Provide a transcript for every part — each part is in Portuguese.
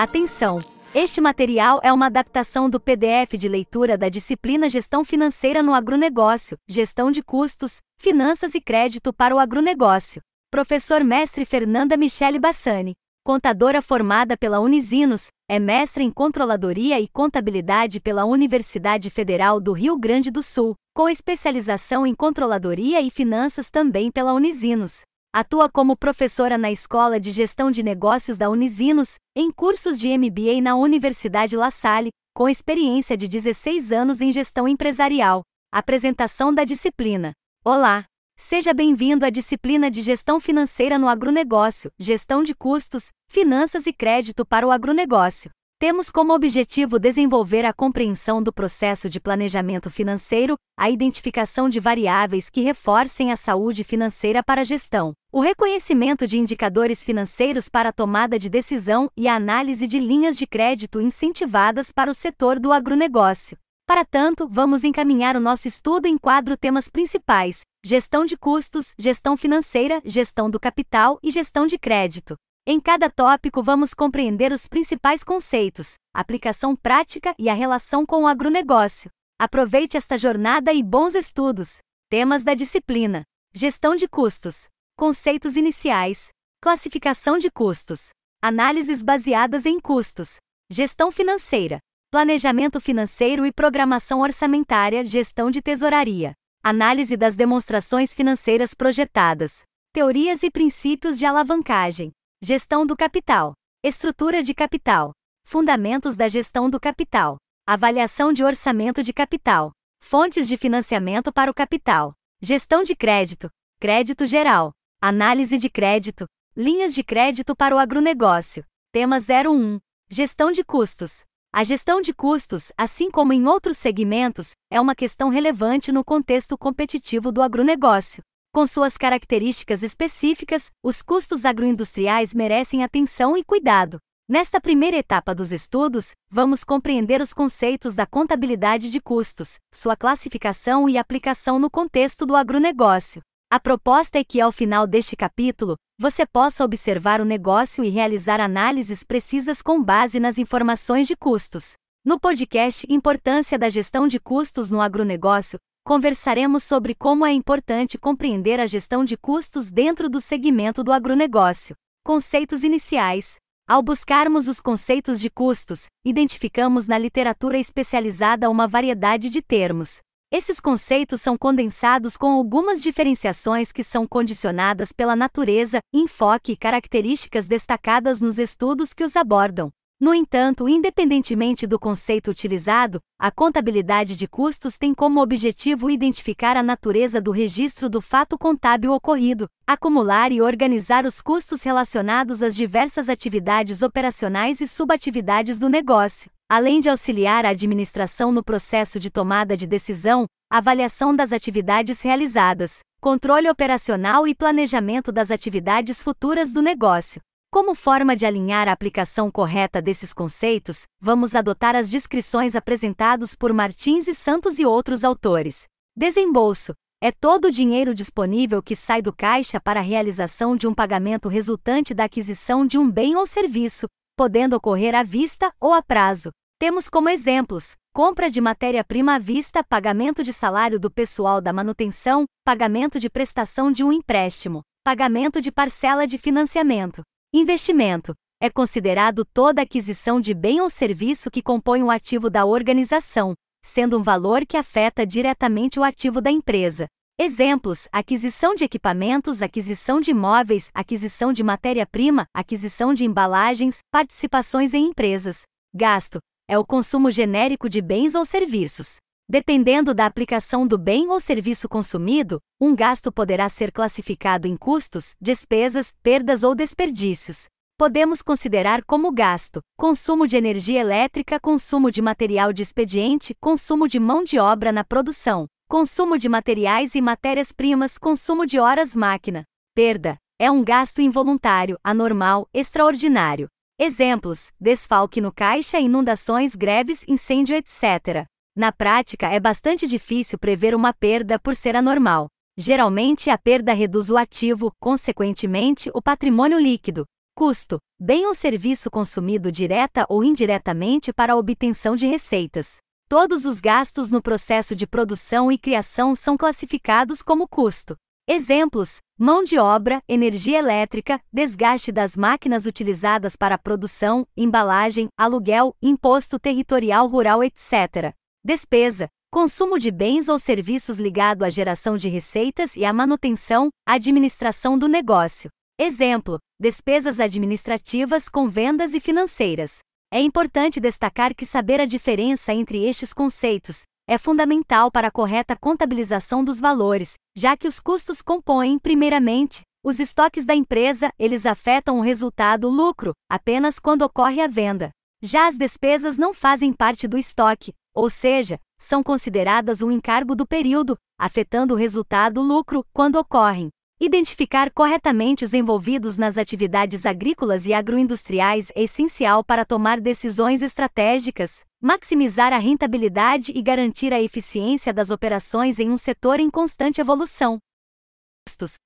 Atenção! Este material é uma adaptação do PDF de leitura da disciplina Gestão Financeira no Agronegócio, Gestão de Custos, Finanças e Crédito para o Agronegócio. Professor Mestre Fernanda Michele Bassani, contadora formada pela Unisinos, é mestre em Controladoria e Contabilidade pela Universidade Federal do Rio Grande do Sul, com especialização em Controladoria e Finanças também pela Unisinos. Atua como professora na Escola de Gestão de Negócios da Unisinos, em cursos de MBA na Universidade La Salle, com experiência de 16 anos em gestão empresarial. Apresentação da disciplina. Olá! Seja bem-vindo à disciplina de Gestão Financeira no Agronegócio, Gestão de Custos, Finanças e Crédito para o Agronegócio. Temos como objetivo desenvolver a compreensão do processo de planejamento financeiro, a identificação de variáveis que reforcem a saúde financeira para a gestão, o reconhecimento de indicadores financeiros para a tomada de decisão e a análise de linhas de crédito incentivadas para o setor do agronegócio. Para tanto, vamos encaminhar o nosso estudo em quadro temas principais: gestão de custos, gestão financeira, gestão do capital e gestão de crédito. Em cada tópico, vamos compreender os principais conceitos, aplicação prática e a relação com o agronegócio. Aproveite esta jornada e bons estudos. Temas da disciplina: Gestão de custos, Conceitos iniciais, Classificação de custos, Análises baseadas em custos, Gestão financeira, Planejamento financeiro e programação orçamentária, Gestão de tesouraria, Análise das demonstrações financeiras projetadas, Teorias e princípios de alavancagem. Gestão do capital. Estrutura de capital. Fundamentos da gestão do capital. Avaliação de orçamento de capital. Fontes de financiamento para o capital. Gestão de crédito. Crédito geral. Análise de crédito. Linhas de crédito para o agronegócio. Tema 01. Gestão de custos. A gestão de custos, assim como em outros segmentos, é uma questão relevante no contexto competitivo do agronegócio. Com suas características específicas, os custos agroindustriais merecem atenção e cuidado. Nesta primeira etapa dos estudos, vamos compreender os conceitos da contabilidade de custos, sua classificação e aplicação no contexto do agronegócio. A proposta é que, ao final deste capítulo, você possa observar o negócio e realizar análises precisas com base nas informações de custos. No podcast Importância da Gestão de Custos no Agronegócio, conversaremos sobre como é importante compreender a gestão de custos dentro do segmento do agronegócio. Conceitos iniciais. Ao buscarmos os conceitos de custos, identificamos na literatura especializada uma variedade de termos. Esses conceitos são condensados com algumas diferenciações que são condicionadas pela natureza, enfoque e características destacadas nos estudos que os abordam. No entanto, independentemente do conceito utilizado, a contabilidade de custos tem como objetivo identificar a natureza do registro do fato contábil ocorrido, acumular e organizar os custos relacionados às diversas atividades operacionais e subatividades do negócio, além de auxiliar a administração no processo de tomada de decisão, avaliação das atividades realizadas, controle operacional e planejamento das atividades futuras do negócio. Como forma de alinhar a aplicação correta desses conceitos, vamos adotar as descrições apresentadas por Martins e Santos e outros autores. Desembolso é todo o dinheiro disponível que sai do caixa para a realização de um pagamento resultante da aquisição de um bem ou serviço, podendo ocorrer à vista ou a prazo. Temos como exemplos: compra de matéria-prima à vista, pagamento de salário do pessoal da manutenção, pagamento de prestação de um empréstimo, pagamento de parcela de financiamento. Investimento é considerado toda aquisição de bem ou serviço que compõe o ativo da organização, sendo um valor que afeta diretamente o ativo da empresa. Exemplos: aquisição de equipamentos, aquisição de imóveis, aquisição de matéria-prima, aquisição de embalagens, participações em empresas. Gasto é o consumo genérico de bens ou serviços. Dependendo da aplicação do bem ou serviço consumido, um gasto poderá ser classificado em custos, despesas, perdas ou desperdícios. Podemos considerar como gasto: consumo de energia elétrica, consumo de material de expediente, consumo de mão de obra na produção, consumo de materiais e matérias-primas, consumo de horas-máquina. Perda é um gasto involuntário, anormal, extraordinário. Exemplos: desfalque no caixa, inundações, greves, incêndio, etc. Na prática, é bastante difícil prever uma perda por ser anormal. Geralmente, a perda reduz o ativo, consequentemente, o patrimônio líquido. Custo: bem ou serviço consumido direta ou indiretamente para a obtenção de receitas. Todos os gastos no processo de produção e criação são classificados como custo. Exemplos: mão de obra, energia elétrica, desgaste das máquinas utilizadas para a produção, embalagem, aluguel, imposto territorial rural, etc. Despesa: consumo de bens ou serviços ligado à geração de receitas e à manutenção, administração do negócio. Exemplo: despesas administrativas com vendas e financeiras. É importante destacar que saber a diferença entre estes conceitos é fundamental para a correta contabilização dos valores, já que os custos compõem, primeiramente, os estoques da empresa, eles afetam o resultado lucro apenas quando ocorre a venda. Já as despesas não fazem parte do estoque, ou seja, são consideradas um encargo do período, afetando o resultado lucro quando ocorrem. Identificar corretamente os envolvidos nas atividades agrícolas e agroindustriais é essencial para tomar decisões estratégicas, maximizar a rentabilidade e garantir a eficiência das operações em um setor em constante evolução.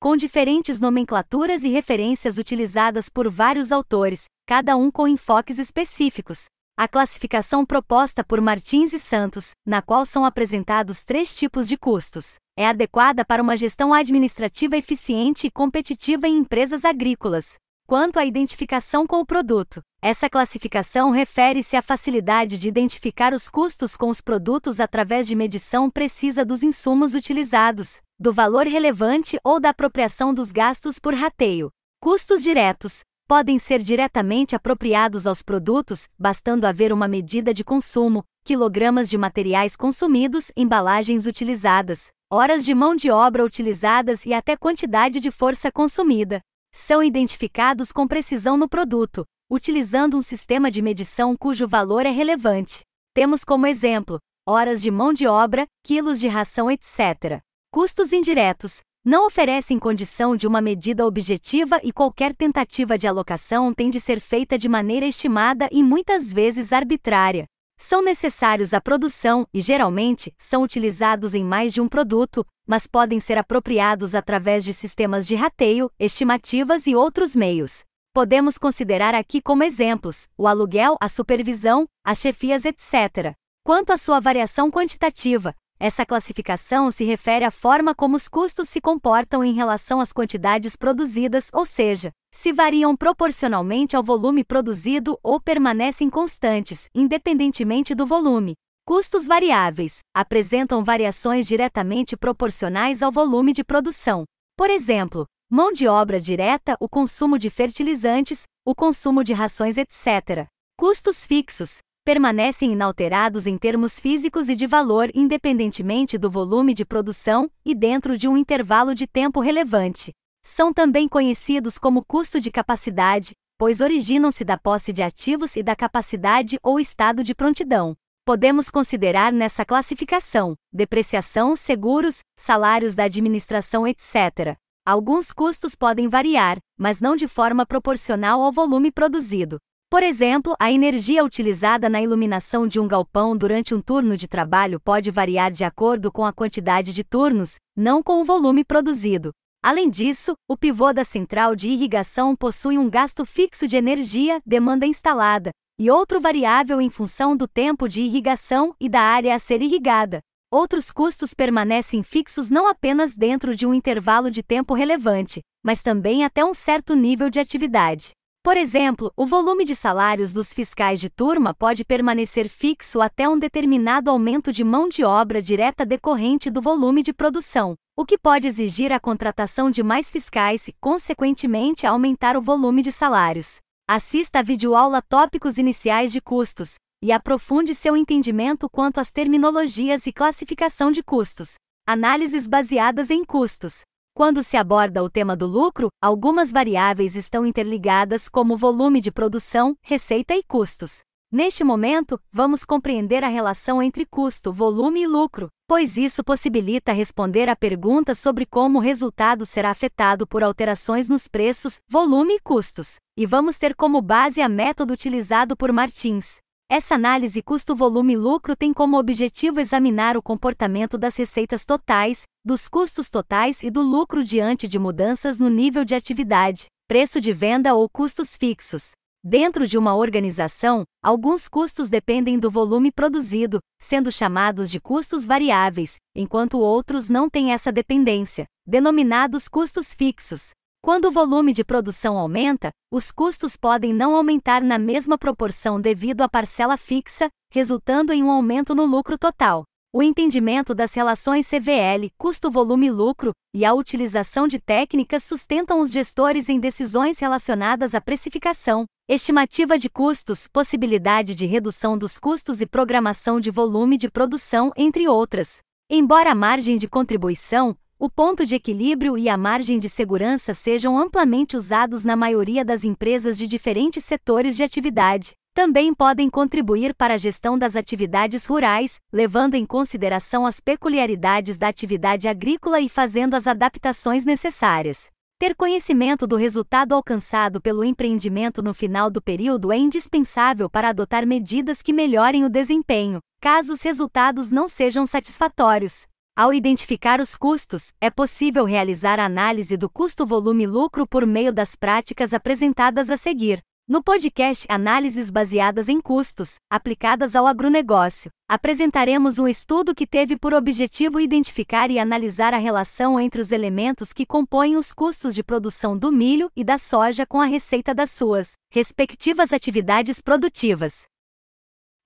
Com diferentes nomenclaturas e referências utilizadas por vários autores, cada um com enfoques específicos, a classificação proposta por Martins e Santos, na qual são apresentados três tipos de custos, é adequada para uma gestão administrativa eficiente e competitiva em empresas agrícolas. Quanto à identificação com o produto, essa classificação refere-se à facilidade de identificar os custos com os produtos através de medição precisa dos insumos utilizados, do valor relevante ou da apropriação dos gastos por rateio. Custos diretos podem ser diretamente apropriados aos produtos, bastando haver uma medida de consumo, quilogramas de materiais consumidos, embalagens utilizadas, horas de mão de obra utilizadas e até quantidade de força consumida. São identificados com precisão no produto, utilizando um sistema de medição cujo valor é relevante. Temos como exemplo horas de mão de obra, quilos de ração, etc. Custos indiretos não oferecem condição de uma medida objetiva e qualquer tentativa de alocação tem de ser feita de maneira estimada e muitas vezes arbitrária. São necessários à produção e, geralmente, são utilizados em mais de um produto, mas podem ser apropriados através de sistemas de rateio, estimativas e outros meios. Podemos considerar aqui como exemplos o aluguel, a supervisão, as chefias, etc. Quanto à sua variação quantitativa, essa classificação se refere à forma como os custos se comportam em relação às quantidades produzidas, ou seja, se variam proporcionalmente ao volume produzido ou permanecem constantes, independentemente do volume. Custos variáveis apresentam variações diretamente proporcionais ao volume de produção. Por exemplo, mão de obra direta, o consumo de fertilizantes, o consumo de rações, etc. Custos fixos permanecem inalterados em termos físicos e de valor independentemente do volume de produção e dentro de um intervalo de tempo relevante. São também conhecidos como custo de capacidade, pois originam-se da posse de ativos e da capacidade ou estado de prontidão. Podemos considerar nessa classificação depreciação, seguros, salários da administração, etc. Alguns custos podem variar, mas não de forma proporcional ao volume produzido. Por exemplo, a energia utilizada na iluminação de um galpão durante um turno de trabalho pode variar de acordo com a quantidade de turnos, não com o volume produzido. Além disso, o pivô da central de irrigação possui um gasto fixo de energia, demanda instalada, e outro variável em função do tempo de irrigação e da área a ser irrigada. Outros custos permanecem fixos não apenas dentro de um intervalo de tempo relevante, mas também até um certo nível de atividade. Por exemplo, o volume de salários dos fiscais de turma pode permanecer fixo até um determinado aumento de mão de obra direta decorrente do volume de produção, o que pode exigir a contratação de mais fiscais e, consequentemente, aumentar o volume de salários. Assista a videoaula Tópicos Iniciais de Custos e aprofunde seu entendimento quanto às terminologias e classificação de custos. Análises baseadas em custos. Quando se aborda o tema do lucro, algumas variáveis estão interligadas, como volume de produção, receita e custos. Neste momento, vamos compreender a relação entre custo, volume e lucro, pois isso possibilita responder a perguntas sobre como o resultado será afetado por alterações nos preços, volume e custos. E vamos ter como base a método utilizado por Martins. Essa análise custo-volume-lucro tem como objetivo examinar o comportamento das receitas totais, dos custos totais e do lucro diante de mudanças no nível de atividade, preço de venda ou custos fixos. Dentro de uma organização, alguns custos dependem do volume produzido, sendo chamados de custos variáveis, enquanto outros não têm essa dependência, denominados custos fixos. Quando o volume de produção aumenta, os custos podem não aumentar na mesma proporção devido à parcela fixa, resultando em um aumento no lucro total. O entendimento das relações CVL, custo-volume-lucro, e a utilização de técnicas sustentam os gestores em decisões relacionadas à precificação, estimativa de custos, possibilidade de redução dos custos e programação de volume de produção, entre outras. Embora a margem de contribuição, o ponto de equilíbrio e a margem de segurança sejam amplamente usados na maioria das empresas de diferentes setores de atividade. Também podem contribuir para a gestão das atividades rurais, levando em consideração as peculiaridades da atividade agrícola e fazendo as adaptações necessárias. Ter conhecimento do resultado alcançado pelo empreendimento no final do período é indispensável para adotar medidas que melhorem o desempenho, caso os resultados não sejam satisfatórios. Ao identificar os custos, é possível realizar a análise do custo-volume-lucro por meio das práticas apresentadas a seguir. No podcast Análises baseadas em custos, aplicadas ao agronegócio, apresentaremos um estudo que teve por objetivo identificar e analisar a relação entre os elementos que compõem os custos de produção do milho e da soja com a receita das suas respectivas atividades produtivas.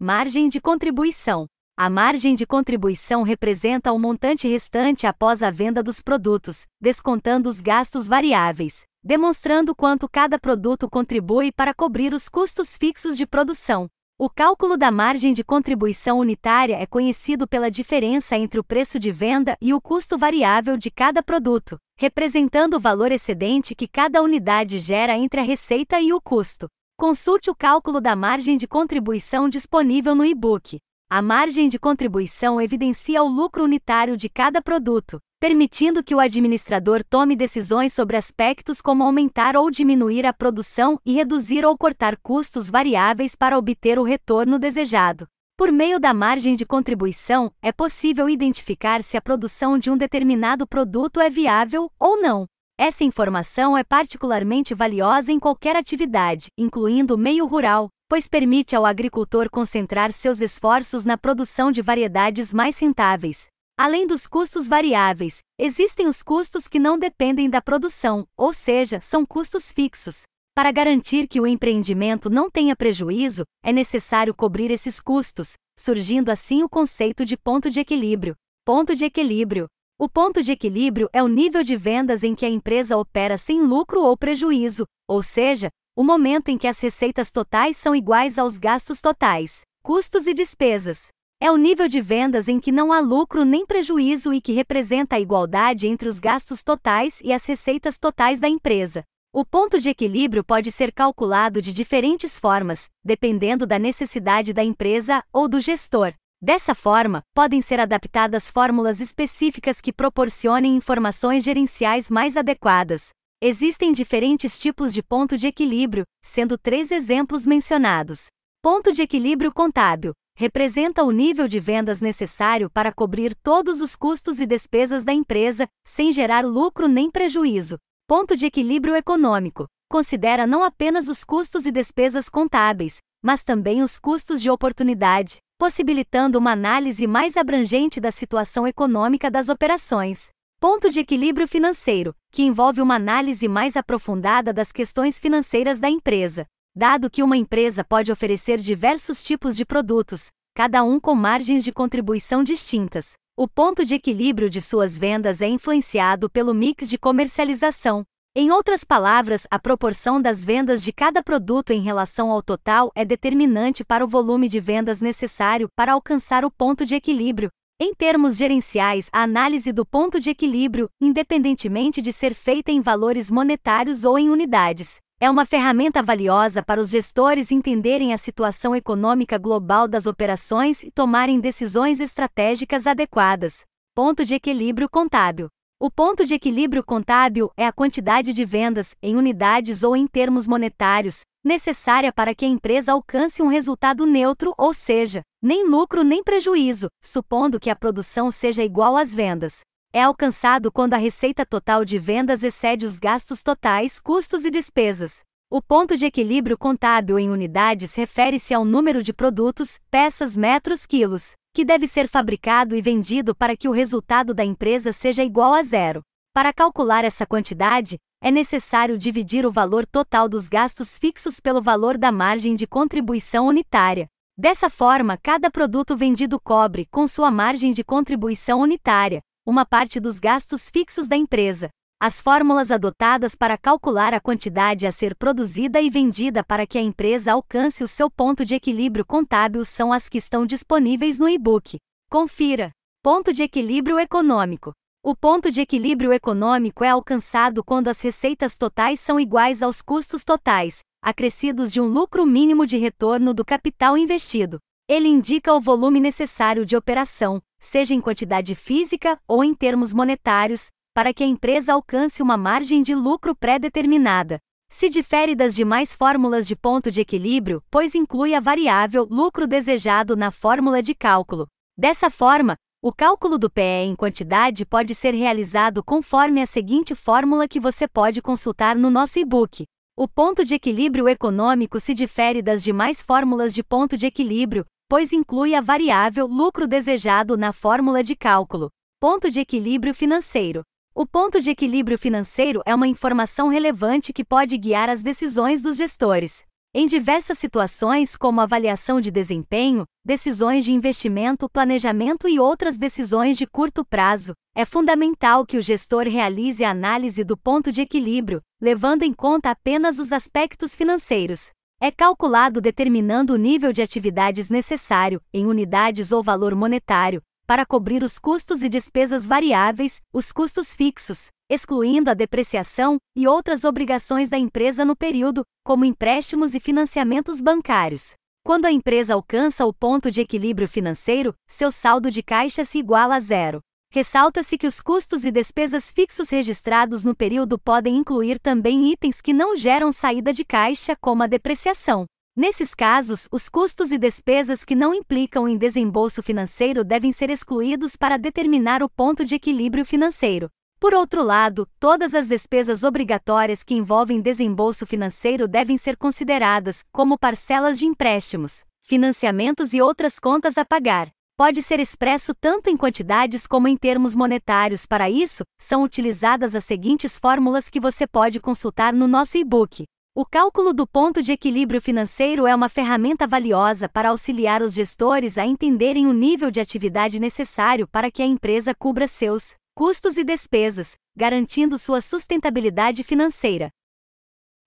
Margem de contribuição. A margem de contribuição representa o montante restante após a venda dos produtos, descontando os gastos variáveis, demonstrando quanto cada produto contribui para cobrir os custos fixos de produção. O cálculo da margem de contribuição unitária é conhecido pela diferença entre o preço de venda e o custo variável de cada produto, representando o valor excedente que cada unidade gera entre a receita e o custo. Consulte o cálculo da margem de contribuição disponível no e-book. A margem de contribuição evidencia o lucro unitário de cada produto, permitindo que o administrador tome decisões sobre aspectos como aumentar ou diminuir a produção e reduzir ou cortar custos variáveis para obter o retorno desejado. Por meio da margem de contribuição, é possível identificar se a produção de um determinado produto é viável ou não. Essa informação é particularmente valiosa em qualquer atividade, incluindo o meio rural, pois permite ao agricultor concentrar seus esforços na produção de variedades mais rentáveis. Além dos custos variáveis, existem os custos que não dependem da produção, ou seja, são custos fixos. Para garantir que o empreendimento não tenha prejuízo, é necessário cobrir esses custos, surgindo assim o conceito de ponto de equilíbrio. Ponto de equilíbrio. O ponto de equilíbrio é o nível de vendas em que a empresa opera sem lucro ou prejuízo, ou seja, o momento em que as receitas totais são iguais aos gastos totais, custos e despesas. É o nível de vendas em que não há lucro nem prejuízo e que representa a igualdade entre os gastos totais e as receitas totais da empresa. O ponto de equilíbrio pode ser calculado de diferentes formas, dependendo da necessidade da empresa ou do gestor. Dessa forma, podem ser adaptadas fórmulas específicas que proporcionem informações gerenciais mais adequadas, Existem diferentes tipos de ponto de equilíbrio, sendo três exemplos mencionados. Ponto de equilíbrio contábil representa o nível de vendas necessário para cobrir todos os custos e despesas da empresa, sem gerar lucro nem prejuízo. Ponto de equilíbrio econômico considera não apenas os custos e despesas contábeis, mas também os custos de oportunidade, possibilitando uma análise mais abrangente da situação econômica das operações. Ponto de equilíbrio financeiro, que envolve uma análise mais aprofundada das questões financeiras da empresa. Dado que uma empresa pode oferecer diversos tipos de produtos, cada um com margens de contribuição distintas, o ponto de equilíbrio de suas vendas é influenciado pelo mix de comercialização. Em outras palavras, a proporção das vendas de cada produto em relação ao total é determinante para o volume de vendas necessário para alcançar o ponto de equilíbrio, em termos gerenciais, a análise do ponto de equilíbrio, independentemente de ser feita em valores monetários ou em unidades, é uma ferramenta valiosa para os gestores entenderem a situação econômica global das operações e tomarem decisões estratégicas adequadas. Ponto de equilíbrio contábil. O ponto de equilíbrio contábil é a quantidade de vendas, em unidades ou em termos monetários, necessária para que a empresa alcance um resultado neutro, ou seja, nem lucro nem prejuízo, supondo que a produção seja igual às vendas. é alcançado quando a receita total de vendas excede os gastos totais, custos e despesas. O ponto de equilíbrio contábil em unidades refere-se ao número de produtos, peças, metros, quilos, que deve ser fabricado e vendido para que o resultado da empresa seja igual a zero. Para calcular essa quantidade, é necessário dividir o valor total dos gastos fixos pelo valor da margem de contribuição unitária. Dessa forma, cada produto vendido cobre, com sua margem de contribuição unitária, uma parte dos gastos fixos da empresa. As fórmulas adotadas para calcular a quantidade a ser produzida e vendida para que a empresa alcance o seu ponto de equilíbrio contábil são as que estão disponíveis no e-book. Confira. Ponto de equilíbrio econômico. O ponto de equilíbrio econômico é alcançado quando as receitas totais são iguais aos custos totais, acrescidos de um lucro mínimo de retorno do capital investido. Ele indica o volume necessário de operação, seja em quantidade física ou em termos monetários, para que a empresa alcance uma margem de lucro pré-determinada. Se difere das demais fórmulas de ponto de equilíbrio, pois inclui a variável lucro desejado na fórmula de cálculo. Dessa forma, o cálculo do PE em quantidade pode ser realizado conforme a seguinte fórmula que você pode consultar no nosso e-book. O ponto de equilíbrio econômico se difere das demais fórmulas de ponto de equilíbrio, pois inclui a variável lucro desejado na fórmula de cálculo. Ponto de equilíbrio financeiro. O ponto de equilíbrio financeiro é uma informação relevante que pode guiar as decisões dos gestores. Em diversas situações, como avaliação de desempenho, decisões de investimento, planejamento e outras decisões de curto prazo, é fundamental que o gestor realize a análise do ponto de equilíbrio, levando em conta apenas os aspectos financeiros. É calculado determinando o nível de atividades necessário, em unidades ou valor monetário, para cobrir os custos e despesas variáveis, os custos fixos, excluindo a depreciação e outras obrigações da empresa no período, como empréstimos e financiamentos bancários. Quando a empresa alcança o ponto de equilíbrio financeiro, seu saldo de caixa se iguala a zero. Ressalta-se que os custos e despesas fixos registrados no período podem incluir também itens que não geram saída de caixa, como a depreciação. Nesses casos, os custos e despesas que não implicam em desembolso financeiro devem ser excluídos para determinar o ponto de equilíbrio financeiro. Por outro lado, todas as despesas obrigatórias que envolvem desembolso financeiro devem ser consideradas, como parcelas de empréstimos, financiamentos e outras contas a pagar pode ser expresso tanto em quantidades como em termos monetários. Para isso, são utilizadas as seguintes fórmulas que você pode consultar no nosso e-book. O cálculo do ponto de equilíbrio financeiro é uma ferramenta valiosa para auxiliar os gestores a entenderem o nível de atividade necessário para que a empresa cubra seus custos e despesas, garantindo sua sustentabilidade financeira.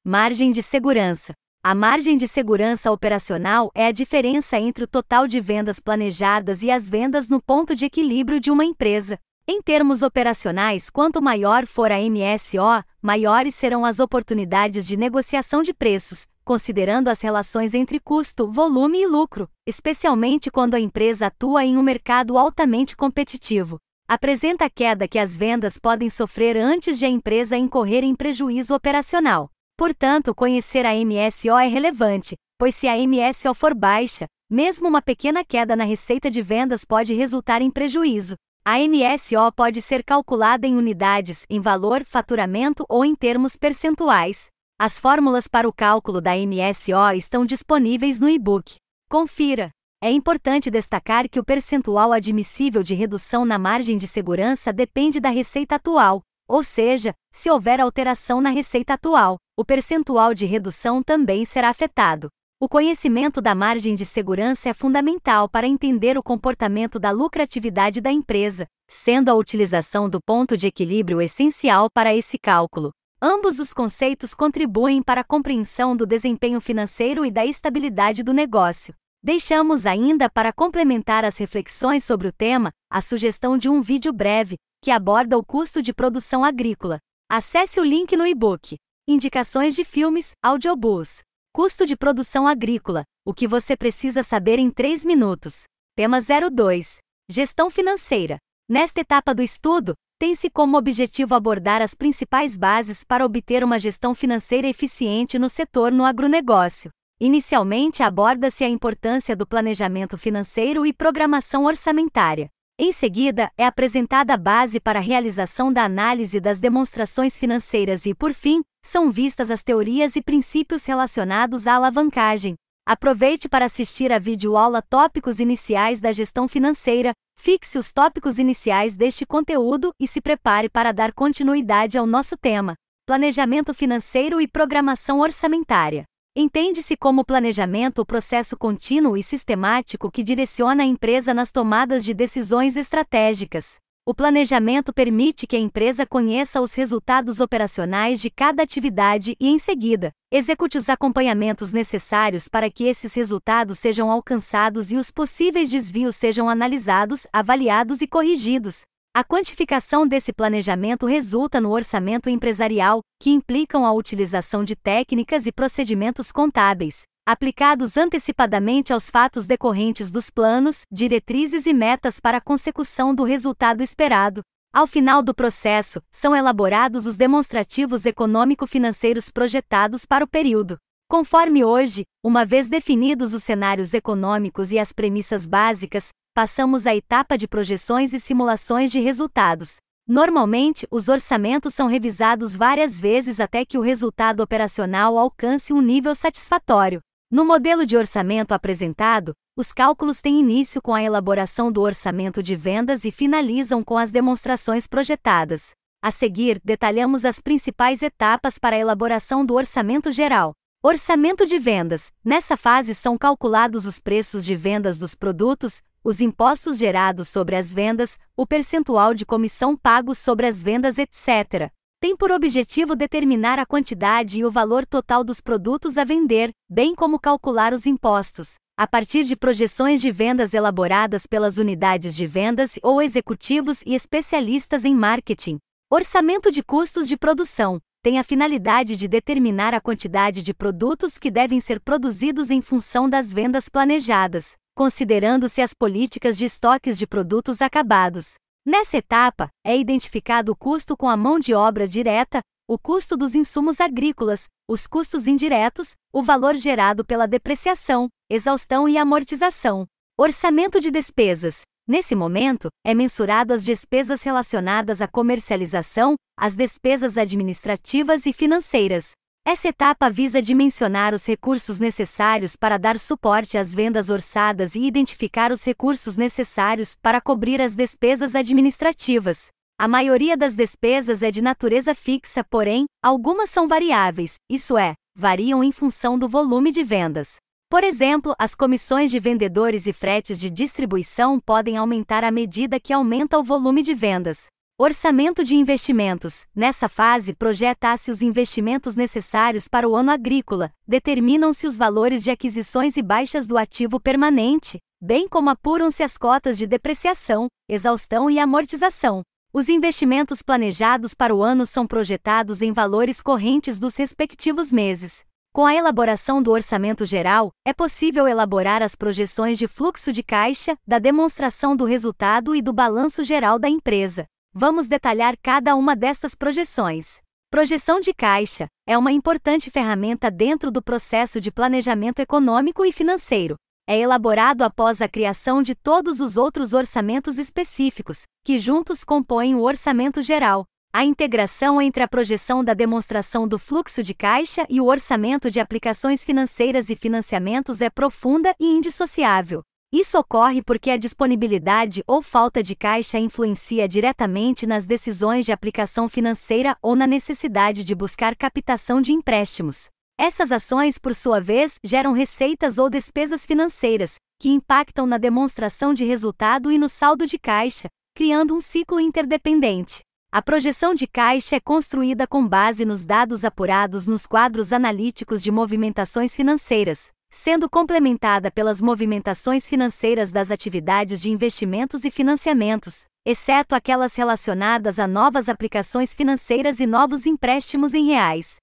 Margem de segurança. A margem de segurança operacional é a diferença entre o total de vendas planejadas e as vendas no ponto de equilíbrio de uma empresa. Em termos operacionais, quanto maior for a MSO, maiores serão as oportunidades de negociação de preços, considerando as relações entre custo, volume e lucro, especialmente quando a empresa atua em um mercado altamente competitivo. Apresenta a queda que as vendas podem sofrer antes de a empresa incorrer em prejuízo operacional. Portanto, conhecer a MSO é relevante, pois se a MSO for baixa, mesmo uma pequena queda na receita de vendas pode resultar em prejuízo. A MSO pode ser calculada em unidades, em valor, faturamento ou em termos percentuais. As fórmulas para o cálculo da MSO estão disponíveis no e-book. Confira. É importante destacar que o percentual admissível de redução na margem de segurança depende da receita atual, ou seja, se houver alteração na receita atual, o percentual de redução também será afetado. O conhecimento da margem de segurança é fundamental para entender o comportamento da lucratividade da empresa, sendo a utilização do ponto de equilíbrio essencial para esse cálculo. Ambos os conceitos contribuem para a compreensão do desempenho financeiro e da estabilidade do negócio. Deixamos ainda para complementar as reflexões sobre o tema a sugestão de um vídeo breve, que aborda o custo de produção agrícola. Acesse o link no e-book. Indicações de filmes, audiobooks. Custo de produção agrícola. O que você precisa saber em 3 minutos. Tema 02. Gestão financeira. Nesta etapa do estudo, tem-se como objetivo abordar as principais bases para obter uma gestão financeira eficiente no setor no agronegócio. Inicialmente aborda-se a importância do planejamento financeiro e programação orçamentária. Em seguida, é apresentada a base para a realização da análise das demonstrações financeiras e, por fim, são vistas as teorias e princípios relacionados à alavancagem. Aproveite para assistir a videoaula Tópicos Iniciais da Gestão Financeira, fixe os tópicos iniciais deste conteúdo e se prepare para dar continuidade ao nosso tema: Planejamento Financeiro e Programação Orçamentária. Entende-se como planejamento o processo contínuo e sistemático que direciona a empresa nas tomadas de decisões estratégicas. O planejamento permite que a empresa conheça os resultados operacionais de cada atividade e, em seguida, execute os acompanhamentos necessários para que esses resultados sejam alcançados e os possíveis desvios sejam analisados, avaliados e corrigidos. A quantificação desse planejamento resulta no orçamento empresarial, que implicam a utilização de técnicas e procedimentos contábeis, aplicados antecipadamente aos fatos decorrentes dos planos, diretrizes e metas para a consecução do resultado esperado. Ao final do processo, são elaborados os demonstrativos econômico-financeiros projetados para o período. Conforme hoje, uma vez definidos os cenários econômicos e as premissas básicas, passamos à etapa de projeções e simulações de resultados. Normalmente, os orçamentos são revisados várias vezes até que o resultado operacional alcance um nível satisfatório. No modelo de orçamento apresentado, os cálculos têm início com a elaboração do orçamento de vendas e finalizam com as demonstrações projetadas. A seguir, detalhamos as principais etapas para a elaboração do orçamento geral. Orçamento de vendas. Nessa fase são calculados os preços de vendas dos produtos, os impostos gerados sobre as vendas, o percentual de comissão pago sobre as vendas, etc. Tem por objetivo determinar a quantidade e o valor total dos produtos a vender, bem como calcular os impostos, a partir de projeções de vendas elaboradas pelas unidades de vendas ou executivos e especialistas em marketing. Orçamento de custos de produção tem a finalidade de determinar a quantidade de produtos que devem ser produzidos em função das vendas planejadas, considerando-se as políticas de estoques de produtos acabados. Nessa etapa, é identificado o custo com a mão de obra direta, o custo dos insumos agrícolas, os custos indiretos, o valor gerado pela depreciação, exaustão e amortização. Orçamento de despesas. Nesse momento, é mensurado as despesas relacionadas à comercialização, as despesas administrativas e financeiras, essa etapa visa dimensionar os recursos necessários para dar suporte às vendas orçadas e identificar os recursos necessários para cobrir as despesas administrativas. A maioria das despesas é de natureza fixa, porém, algumas são variáveis, isso é, variam em função do volume de vendas. Por exemplo, as comissões de vendedores e fretes de distribuição podem aumentar à medida que aumenta o volume de vendas. Orçamento de investimentos. Nessa fase, projeta-se os investimentos necessários para o ano agrícola, determinam-se os valores de aquisições e baixas do ativo permanente, bem como apuram-se as cotas de depreciação, exaustão e amortização. Os investimentos planejados para o ano são projetados em valores correntes dos respectivos meses. Com a elaboração do orçamento geral, é possível elaborar as projeções de fluxo de caixa, da demonstração do resultado e do balanço geral da empresa. Vamos detalhar cada uma destas projeções. Projeção de caixa é uma importante ferramenta dentro do processo de planejamento econômico e financeiro. É elaborado após a criação de todos os outros orçamentos específicos, que juntos compõem o orçamento geral. A integração entre a projeção da demonstração do fluxo de caixa e o orçamento de aplicações financeiras e financiamentos é profunda e indissociável. Isso ocorre porque a disponibilidade ou falta de caixa influencia diretamente nas decisões de aplicação financeira ou na necessidade de buscar captação de empréstimos. Essas ações, por sua vez, geram receitas ou despesas financeiras, que impactam na demonstração de resultado e no saldo de caixa, criando um ciclo interdependente. A projeção de caixa é construída com base nos dados apurados nos quadros analíticos de movimentações financeiras, sendo complementada pelas movimentações financeiras das atividades de investimentos e financiamentos, exceto aquelas relacionadas a novas aplicações financeiras e novos empréstimos em reais.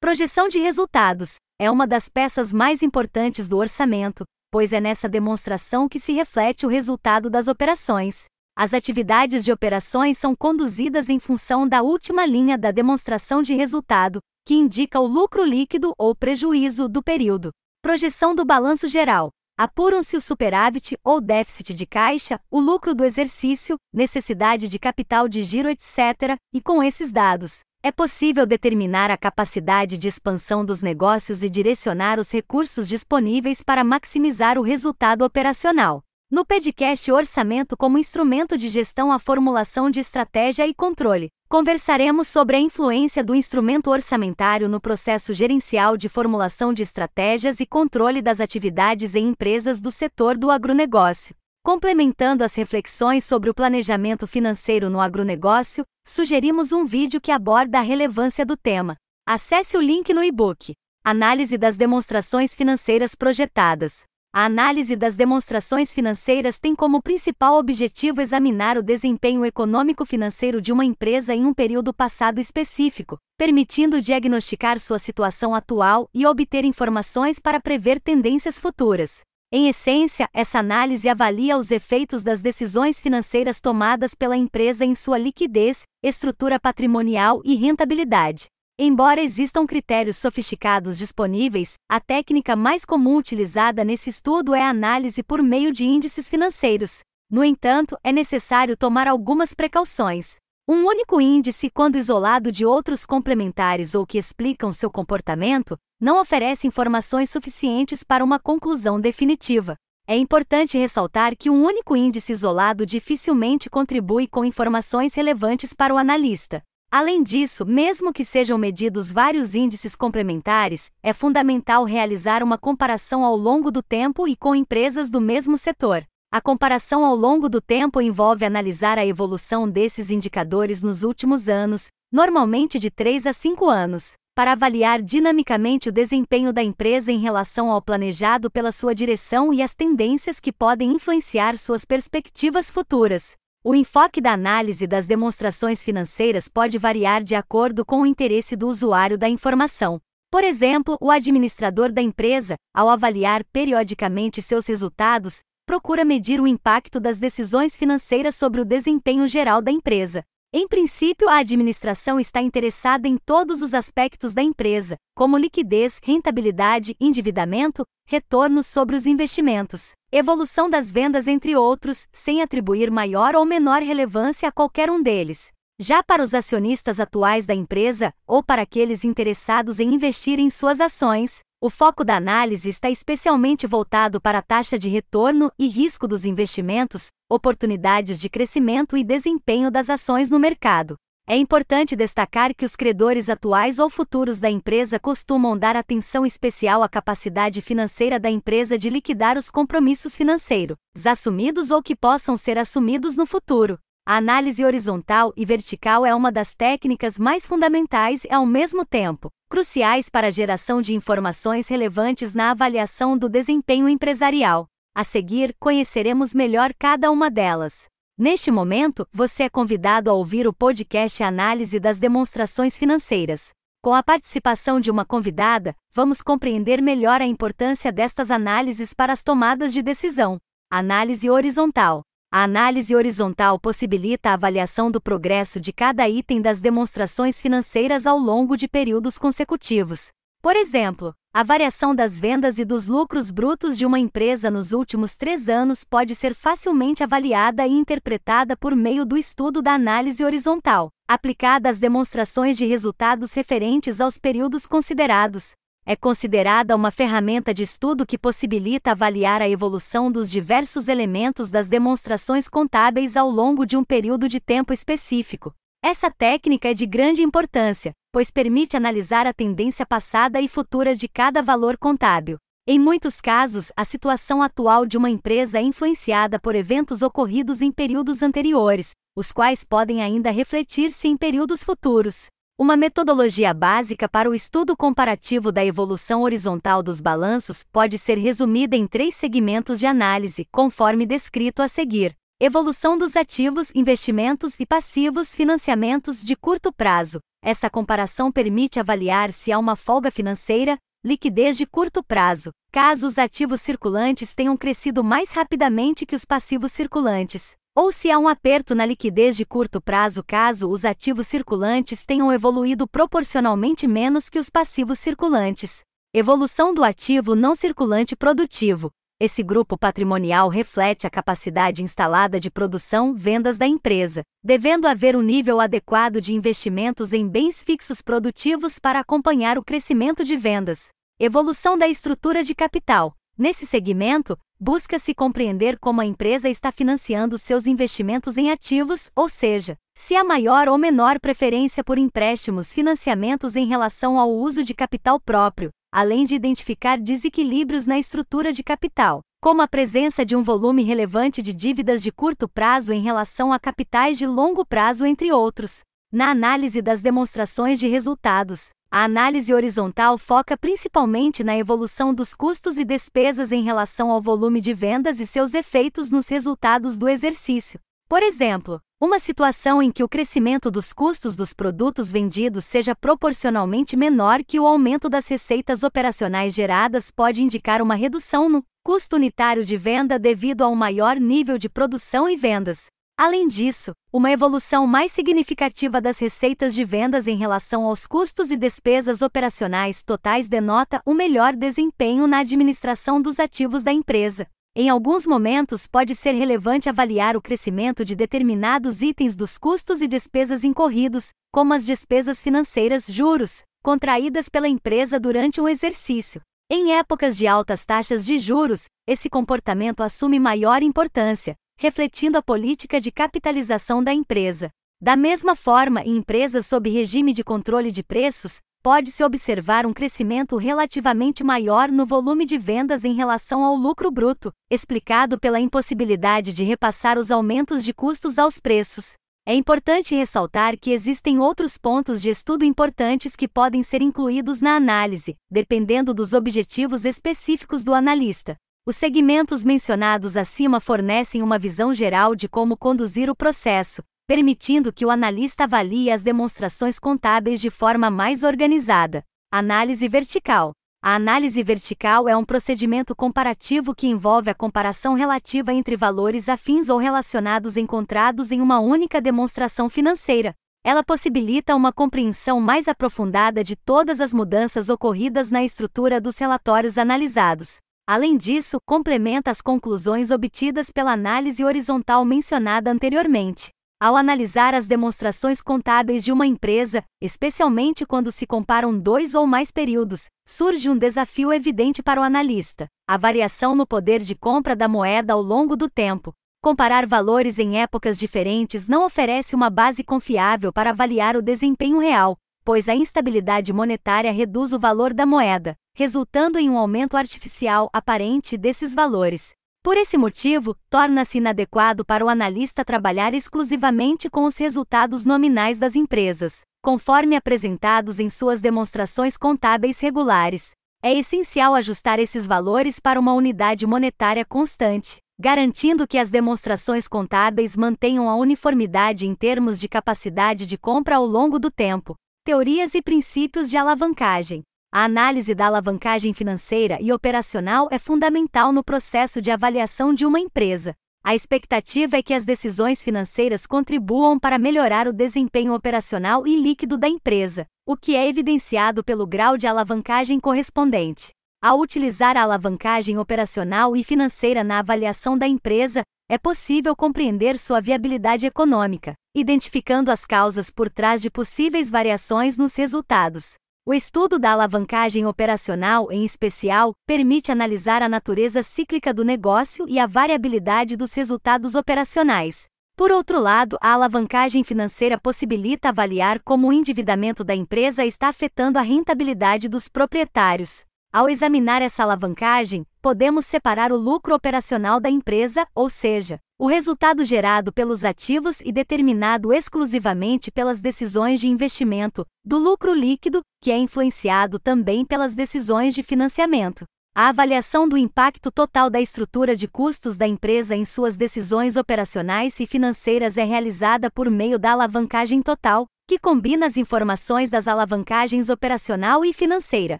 Projeção de resultados é uma das peças mais importantes do orçamento, pois é nessa demonstração que se reflete o resultado das operações. As atividades de operações são conduzidas em função da última linha da demonstração de resultado, que indica o lucro líquido ou prejuízo do período. Projeção do balanço geral. Apuram-se o superávit ou déficit de caixa, o lucro do exercício, necessidade de capital de giro, etc., e com esses dados, é possível determinar a capacidade de expansão dos negócios e direcionar os recursos disponíveis para maximizar o resultado operacional. No podcast Orçamento como instrumento de gestão, a formulação de estratégia e controle, conversaremos sobre a influência do instrumento orçamentário no processo gerencial de formulação de estratégias e controle das atividades em empresas do setor do agronegócio. Complementando as reflexões sobre o planejamento financeiro no agronegócio, sugerimos um vídeo que aborda a relevância do tema. Acesse o link no e-book. Análise das demonstrações financeiras projetadas. A análise das demonstrações financeiras tem como principal objetivo examinar o desempenho econômico-financeiro de uma empresa em um período passado específico, permitindo diagnosticar sua situação atual e obter informações para prever tendências futuras. Em essência, essa análise avalia os efeitos das decisões financeiras tomadas pela empresa em sua liquidez, estrutura patrimonial e rentabilidade. Embora existam critérios sofisticados disponíveis, a técnica mais comum utilizada nesse estudo é a análise por meio de índices financeiros. No entanto, é necessário tomar algumas precauções. Um único índice, quando isolado de outros complementares ou que explicam seu comportamento, não oferece informações suficientes para uma conclusão definitiva. É importante ressaltar que um único índice isolado dificilmente contribui com informações relevantes para o analista. Além disso, mesmo que sejam medidos vários índices complementares, é fundamental realizar uma comparação ao longo do tempo e com empresas do mesmo setor. A comparação ao longo do tempo envolve analisar a evolução desses indicadores nos últimos anos, normalmente de 3 a 5 anos, para avaliar dinamicamente o desempenho da empresa em relação ao planejado pela sua direção e as tendências que podem influenciar suas perspectivas futuras. O enfoque da análise das demonstrações financeiras pode variar de acordo com o interesse do usuário da informação. Por exemplo, o administrador da empresa, ao avaliar periodicamente seus resultados, procura medir o impacto das decisões financeiras sobre o desempenho geral da empresa. Em princípio, a administração está interessada em todos os aspectos da empresa, como liquidez, rentabilidade, endividamento, retorno sobre os investimentos, evolução das vendas, entre outros, sem atribuir maior ou menor relevância a qualquer um deles. Já para os acionistas atuais da empresa, ou para aqueles interessados em investir em suas ações, o foco da análise está especialmente voltado para a taxa de retorno e risco dos investimentos, oportunidades de crescimento e desempenho das ações no mercado. É importante destacar que os credores atuais ou futuros da empresa costumam dar atenção especial à capacidade financeira da empresa de liquidar os compromissos financeiros, assumidos ou que possam ser assumidos no futuro. A análise horizontal e vertical é uma das técnicas mais fundamentais e, ao mesmo tempo, cruciais para a geração de informações relevantes na avaliação do desempenho empresarial. A seguir, conheceremos melhor cada uma delas. Neste momento, você é convidado a ouvir o podcast Análise das Demonstrações Financeiras. Com a participação de uma convidada, vamos compreender melhor a importância destas análises para as tomadas de decisão. Análise horizontal. A análise horizontal possibilita a avaliação do progresso de cada item das demonstrações financeiras ao longo de períodos consecutivos. Por exemplo, a variação das vendas e dos lucros brutos de uma empresa nos últimos três anos pode ser facilmente avaliada e interpretada por meio do estudo da análise horizontal, aplicada às demonstrações de resultados referentes aos períodos considerados é considerada uma ferramenta de estudo que possibilita avaliar a evolução dos diversos elementos das demonstrações contábeis ao longo de um período de tempo específico. Essa técnica é de grande importância, pois permite analisar a tendência passada e futura de cada valor contábil. Em muitos casos, a situação atual de uma empresa é influenciada por eventos ocorridos em períodos anteriores, os quais podem ainda refletir-se em períodos futuros. Uma metodologia básica para o estudo comparativo da evolução horizontal dos balanços pode ser resumida em três segmentos de análise, conforme descrito a seguir: evolução dos ativos, investimentos e passivos, financiamentos de curto prazo. Essa comparação permite avaliar se há uma folga financeira, liquidez de curto prazo, caso os ativos circulantes tenham crescido mais rapidamente que os passivos circulantes ou se há um aperto na liquidez de curto prazo caso os ativos circulantes tenham evoluído proporcionalmente menos que os passivos circulantes. Evolução do ativo não circulante produtivo. Esse grupo patrimonial reflete a capacidade instalada de produção, vendas da empresa, devendo haver um nível adequado de investimentos em bens fixos produtivos para acompanhar o crescimento de vendas. Evolução da estrutura de capital. Nesse segmento, busca-se compreender como a empresa está financiando seus investimentos em ativos, ou seja, se há maior ou menor preferência por empréstimos, financiamentos em relação ao uso de capital próprio, além de identificar desequilíbrios na estrutura de capital, como a presença de um volume relevante de dívidas de curto prazo em relação a capitais de longo prazo, entre outros. Na análise das demonstrações de resultados, a análise horizontal foca principalmente na evolução dos custos e despesas em relação ao volume de vendas e seus efeitos nos resultados do exercício. Por exemplo, uma situação em que o crescimento dos custos dos produtos vendidos seja proporcionalmente menor que o aumento das receitas operacionais geradas pode indicar uma redução no custo unitário de venda devido a um maior nível de produção e vendas. Além disso, uma evolução mais significativa das receitas de vendas em relação aos custos e despesas operacionais totais denota um melhor desempenho na administração dos ativos da empresa. Em alguns momentos, pode ser relevante avaliar o crescimento de determinados itens dos custos e despesas incorridos, como as despesas financeiras, juros, contraídas pela empresa durante um exercício. Em épocas de altas taxas de juros, esse comportamento assume maior importância, refletindo a política de capitalização da empresa. Da mesma forma, em empresas sob regime de controle de preços, pode-se observar um crescimento relativamente maior no volume de vendas em relação ao lucro bruto, explicado pela impossibilidade de repassar os aumentos de custos aos preços. É importante ressaltar que existem outros pontos de estudo importantes que podem ser incluídos na análise, dependendo dos objetivos específicos do analista. Os segmentos mencionados acima fornecem uma visão geral de como conduzir o processo, permitindo que o analista avalie as demonstrações contábeis de forma mais organizada. Análise vertical. A análise vertical é um procedimento comparativo que envolve a comparação relativa entre valores afins ou relacionados encontrados em uma única demonstração financeira. Ela possibilita uma compreensão mais aprofundada de todas as mudanças ocorridas na estrutura dos relatórios analisados. Além disso, complementa as conclusões obtidas pela análise horizontal mencionada anteriormente. Ao analisar as demonstrações contábeis de uma empresa, especialmente quando se comparam dois ou mais períodos, surge um desafio evidente para o analista: a variação no poder de compra da moeda ao longo do tempo. Comparar valores em épocas diferentes não oferece uma base confiável para avaliar o desempenho real, pois a instabilidade monetária reduz o valor da moeda resultando em um aumento artificial aparente desses valores. Por esse motivo, torna-se inadequado para o analista trabalhar exclusivamente com os resultados nominais das empresas, conforme apresentados em suas demonstrações contábeis regulares. É essencial ajustar esses valores para uma unidade monetária constante, garantindo que as demonstrações contábeis mantenham a uniformidade em termos de capacidade de compra ao longo do tempo. Teorias e princípios de alavancagem. A análise da alavancagem financeira e operacional é fundamental no processo de avaliação de uma empresa. A expectativa é que as decisões financeiras contribuam para melhorar o desempenho operacional e líquido da empresa, o que é evidenciado pelo grau de alavancagem correspondente. Ao utilizar a alavancagem operacional e financeira na avaliação da empresa, é possível compreender sua viabilidade econômica, identificando as causas por trás de possíveis variações nos resultados. O estudo da alavancagem operacional, em especial, permite analisar a natureza cíclica do negócio e a variabilidade dos resultados operacionais. Por outro lado, a alavancagem financeira possibilita avaliar como o endividamento da empresa está afetando a rentabilidade dos proprietários. Ao examinar essa alavancagem, podemos separar o lucro operacional da empresa, ou seja, o resultado gerado pelos ativos e determinado exclusivamente pelas decisões de investimento, do lucro líquido, que é influenciado também pelas decisões de financiamento. A avaliação do impacto total da estrutura de custos da empresa em suas decisões operacionais e financeiras é realizada por meio da alavancagem total, que combina as informações das alavancagens operacional e financeira.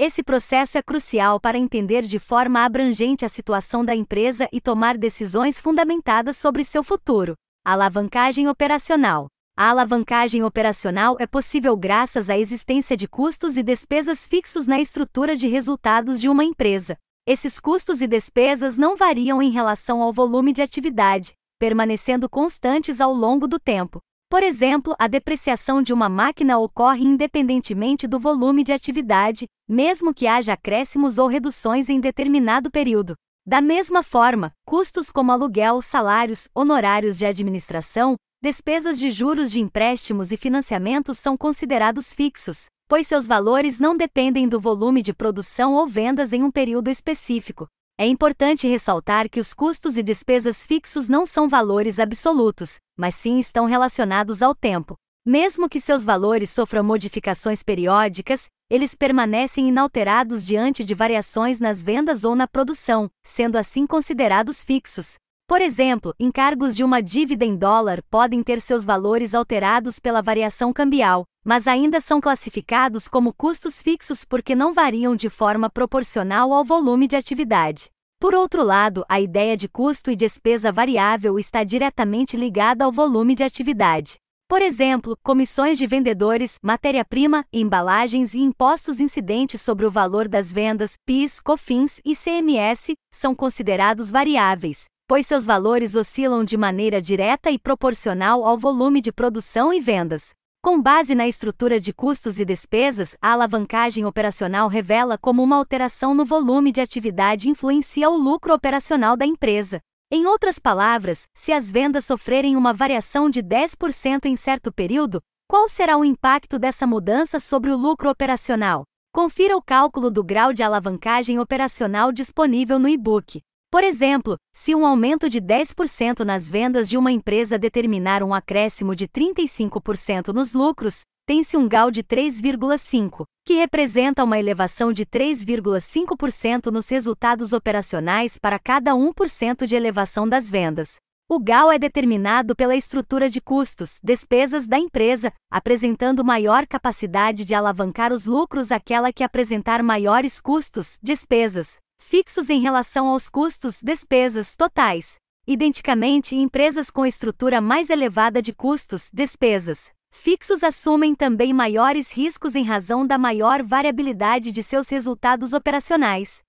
Esse processo é crucial para entender de forma abrangente a situação da empresa e tomar decisões fundamentadas sobre seu futuro. Alavancagem operacional. A alavancagem operacional é possível graças à existência de custos e despesas fixos na estrutura de resultados de uma empresa. Esses custos e despesas não variam em relação ao volume de atividade, permanecendo constantes ao longo do tempo. Por exemplo, a depreciação de uma máquina ocorre independentemente do volume de atividade, mesmo que haja acréscimos ou reduções em determinado período. Da mesma forma, custos como aluguel, salários, honorários de administração, despesas de juros de empréstimos e financiamentos são considerados fixos, pois seus valores não dependem do volume de produção ou vendas em um período específico. É importante ressaltar que os custos e despesas fixos não são valores absolutos, mas sim estão relacionados ao tempo. Mesmo que seus valores sofram modificações periódicas, eles permanecem inalterados diante de variações nas vendas ou na produção, sendo assim considerados fixos. Por exemplo, encargos de uma dívida em dólar podem ter seus valores alterados pela variação cambial, mas ainda são classificados como custos fixos porque não variam de forma proporcional ao volume de atividade. Por outro lado, a ideia de custo e despesa variável está diretamente ligada ao volume de atividade. Por exemplo, comissões de vendedores, matéria-prima, embalagens e impostos incidentes sobre o valor das vendas, PIS, COFINS e CMS, são considerados variáveis, pois seus valores oscilam de maneira direta e proporcional ao volume de produção e vendas. Com base na estrutura de custos e despesas, a alavancagem operacional revela como uma alteração no volume de atividade influencia o lucro operacional da empresa. Em outras palavras, se as vendas sofrerem uma variação de 10% em certo período, qual será o impacto dessa mudança sobre o lucro operacional? Confira o cálculo do grau de alavancagem operacional disponível no e-book. Por exemplo, se um aumento de 10% nas vendas de uma empresa determinar um acréscimo de 35% nos lucros, tem-se um GAL de 3,5, que representa uma elevação de 3,5% nos resultados operacionais para cada 1% de elevação das vendas. O GAL é determinado pela estrutura de custos, despesas da empresa, apresentando maior capacidade de alavancar os lucros àquela que apresentar maiores custos, despesas, fixos em relação aos custos, despesas totais. Identicamente, empresas com estrutura mais elevada de custos, despesas fixos assumem também maiores riscos em razão da maior variabilidade de seus resultados operacionais.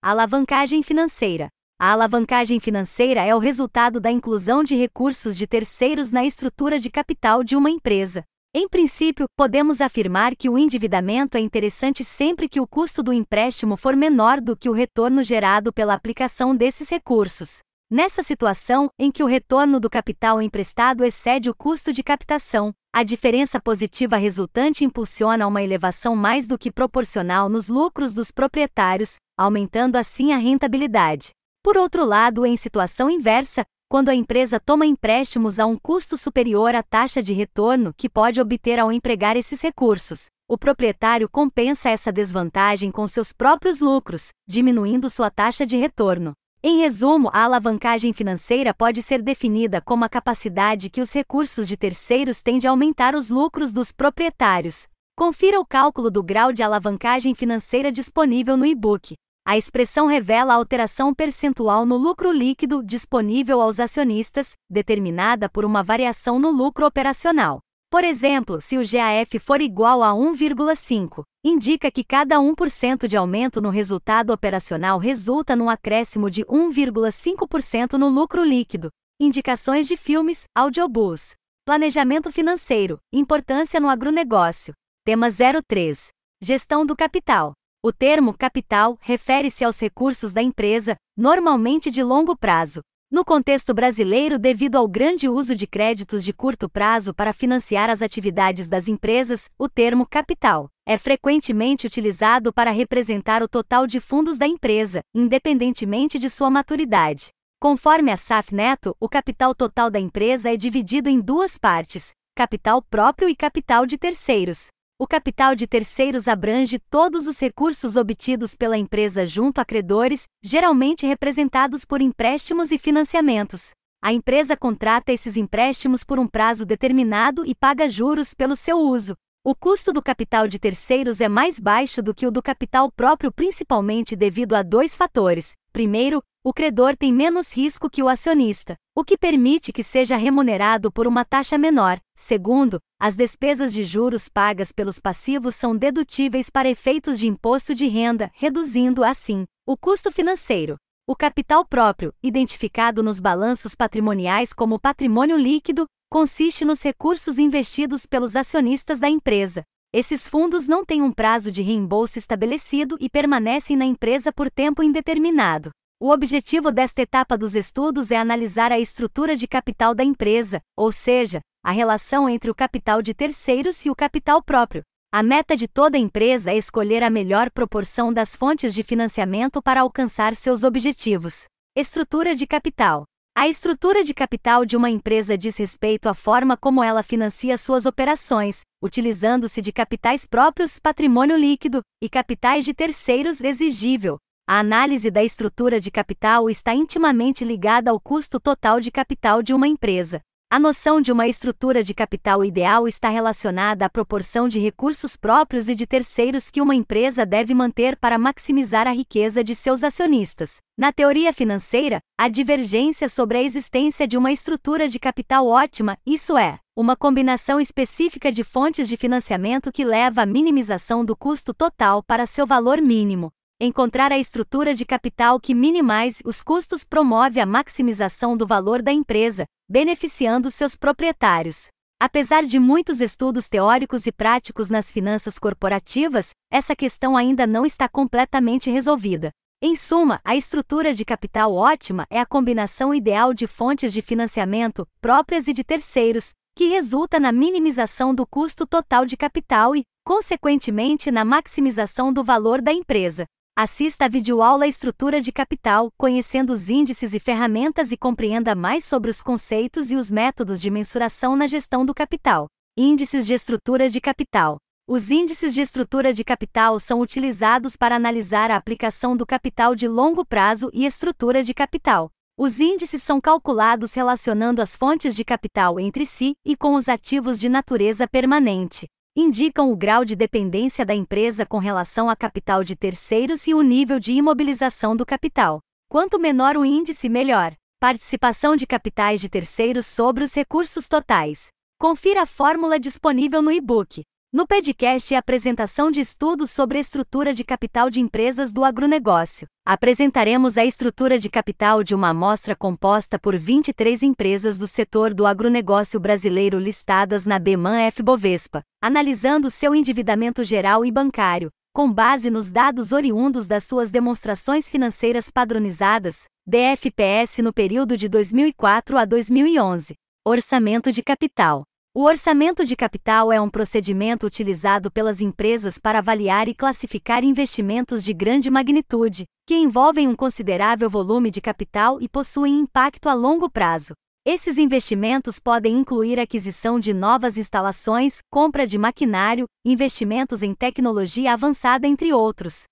Alavancagem financeira. A alavancagem financeira é o resultado da inclusão de recursos de terceiros na estrutura de capital de uma empresa. Em princípio, podemos afirmar que o endividamento é interessante sempre que o custo do empréstimo for menor do que o retorno gerado pela aplicação desses recursos. Nessa situação, em que o retorno do capital emprestado excede o custo de captação, a diferença positiva resultante impulsiona uma elevação mais do que proporcional nos lucros dos proprietários, aumentando assim a rentabilidade. Por outro lado, em situação inversa, quando a empresa toma empréstimos a um custo superior à taxa de retorno que pode obter ao empregar esses recursos. O proprietário compensa essa desvantagem com seus próprios lucros, diminuindo sua taxa de retorno. Em resumo, a alavancagem financeira pode ser definida como a capacidade que os recursos de terceiros têm de aumentar os lucros dos proprietários. Confira o cálculo do grau de alavancagem financeira disponível no e-book. A expressão revela a alteração percentual no lucro líquido disponível aos acionistas, determinada por uma variação no lucro operacional. Por exemplo, se o GAF for igual a 1,5, indica que cada 1% de aumento no resultado operacional resulta num acréscimo de 1,5% no lucro líquido. Indicações de filmes, audiobooks. Planejamento financeiro, importância no agronegócio. Tema 03. Gestão do capital. O termo capital refere-se aos recursos da empresa, normalmente de longo prazo. No contexto brasileiro, devido ao grande uso de créditos de curto prazo para financiar as atividades das empresas, o termo capital é frequentemente utilizado para representar o total de fundos da empresa, independentemente de sua maturidade. Conforme a SAF Neto, o capital total da empresa é dividido em duas partes: capital próprio e capital de terceiros. O capital de terceiros abrange todos os recursos obtidos pela empresa junto a credores, geralmente representados por empréstimos e financiamentos. A empresa contrata esses empréstimos por um prazo determinado e paga juros pelo seu uso. O custo do capital de terceiros é mais baixo do que o do capital próprio, principalmente devido a dois fatores. Primeiro, o credor tem menos risco que o acionista, o que permite que seja remunerado por uma taxa menor. Segundo, as despesas de juros pagas pelos passivos são dedutíveis para efeitos de imposto de renda, reduzindo, assim, O custo financeiro. O capital próprio, identificado nos balanços patrimoniais como patrimônio líquido, consiste nos recursos investidos pelos acionistas da empresa. Esses fundos não têm um prazo de reembolso estabelecido e permanecem na empresa por tempo indeterminado. O objetivo desta etapa dos estudos é analisar a estrutura de capital da empresa, ou seja, a relação entre o capital de terceiros e o capital próprio. A meta de toda empresa é escolher a melhor proporção das fontes de financiamento para alcançar seus objetivos. Estrutura de capital. A estrutura de capital de uma empresa diz respeito à forma como ela financia suas operações, utilizando-se de capitais próprios, patrimônio líquido e capitais de terceiros exigível, a análise da estrutura de capital está intimamente ligada ao custo total de capital de uma empresa. A noção de uma estrutura de capital ideal está relacionada à proporção de recursos próprios e de terceiros que uma empresa deve manter para maximizar a riqueza de seus acionistas. Na teoria financeira, há divergência sobre a existência de uma estrutura de capital ótima, isso é, uma combinação específica de fontes de financiamento que leva à minimização do custo total para seu valor mínimo. Encontrar a estrutura de capital que minimize os custos promove a maximização do valor da empresa, beneficiando seus proprietários. Apesar de muitos estudos teóricos e práticos nas finanças corporativas, essa questão ainda não está completamente resolvida. Em suma, a estrutura de capital ótima é a combinação ideal de fontes de financiamento, próprias e de terceiros, que resulta na minimização do custo total de capital e, consequentemente, na maximização do valor da empresa. Assista a videoaula Estrutura de Capital, conhecendo os índices e ferramentas e compreenda mais sobre os conceitos e os métodos de mensuração na gestão do capital. Índices de estrutura de capital. Os índices de estrutura de capital são utilizados para analisar a aplicação do capital de longo prazo e estrutura de capital. Os índices são calculados relacionando as fontes de capital entre si e com os ativos de natureza permanente indicam o grau de dependência da empresa com relação a capital de terceiros e o nível de imobilização do capital. Quanto menor o índice, melhor. Participação de capitais de terceiros sobre os recursos totais. Confira a fórmula disponível no e-book. No podcast apresentação de estudos sobre estrutura de capital de empresas do agronegócio. Apresentaremos a estrutura de capital de uma amostra composta por 23 empresas do setor do agronegócio brasileiro listadas na BMAN F Bovespa, analisando seu endividamento geral e bancário, com base nos dados oriundos das suas demonstrações financeiras padronizadas, DFPS no período de 2004 a 2011. Orçamento de capital. O orçamento de capital é um procedimento utilizado pelas empresas para avaliar e classificar investimentos de grande magnitude, que envolvem um considerável volume de capital e possuem impacto a longo prazo. Esses investimentos podem incluir aquisição de novas instalações, compra de maquinário, investimentos em tecnologia avançada, entre outros.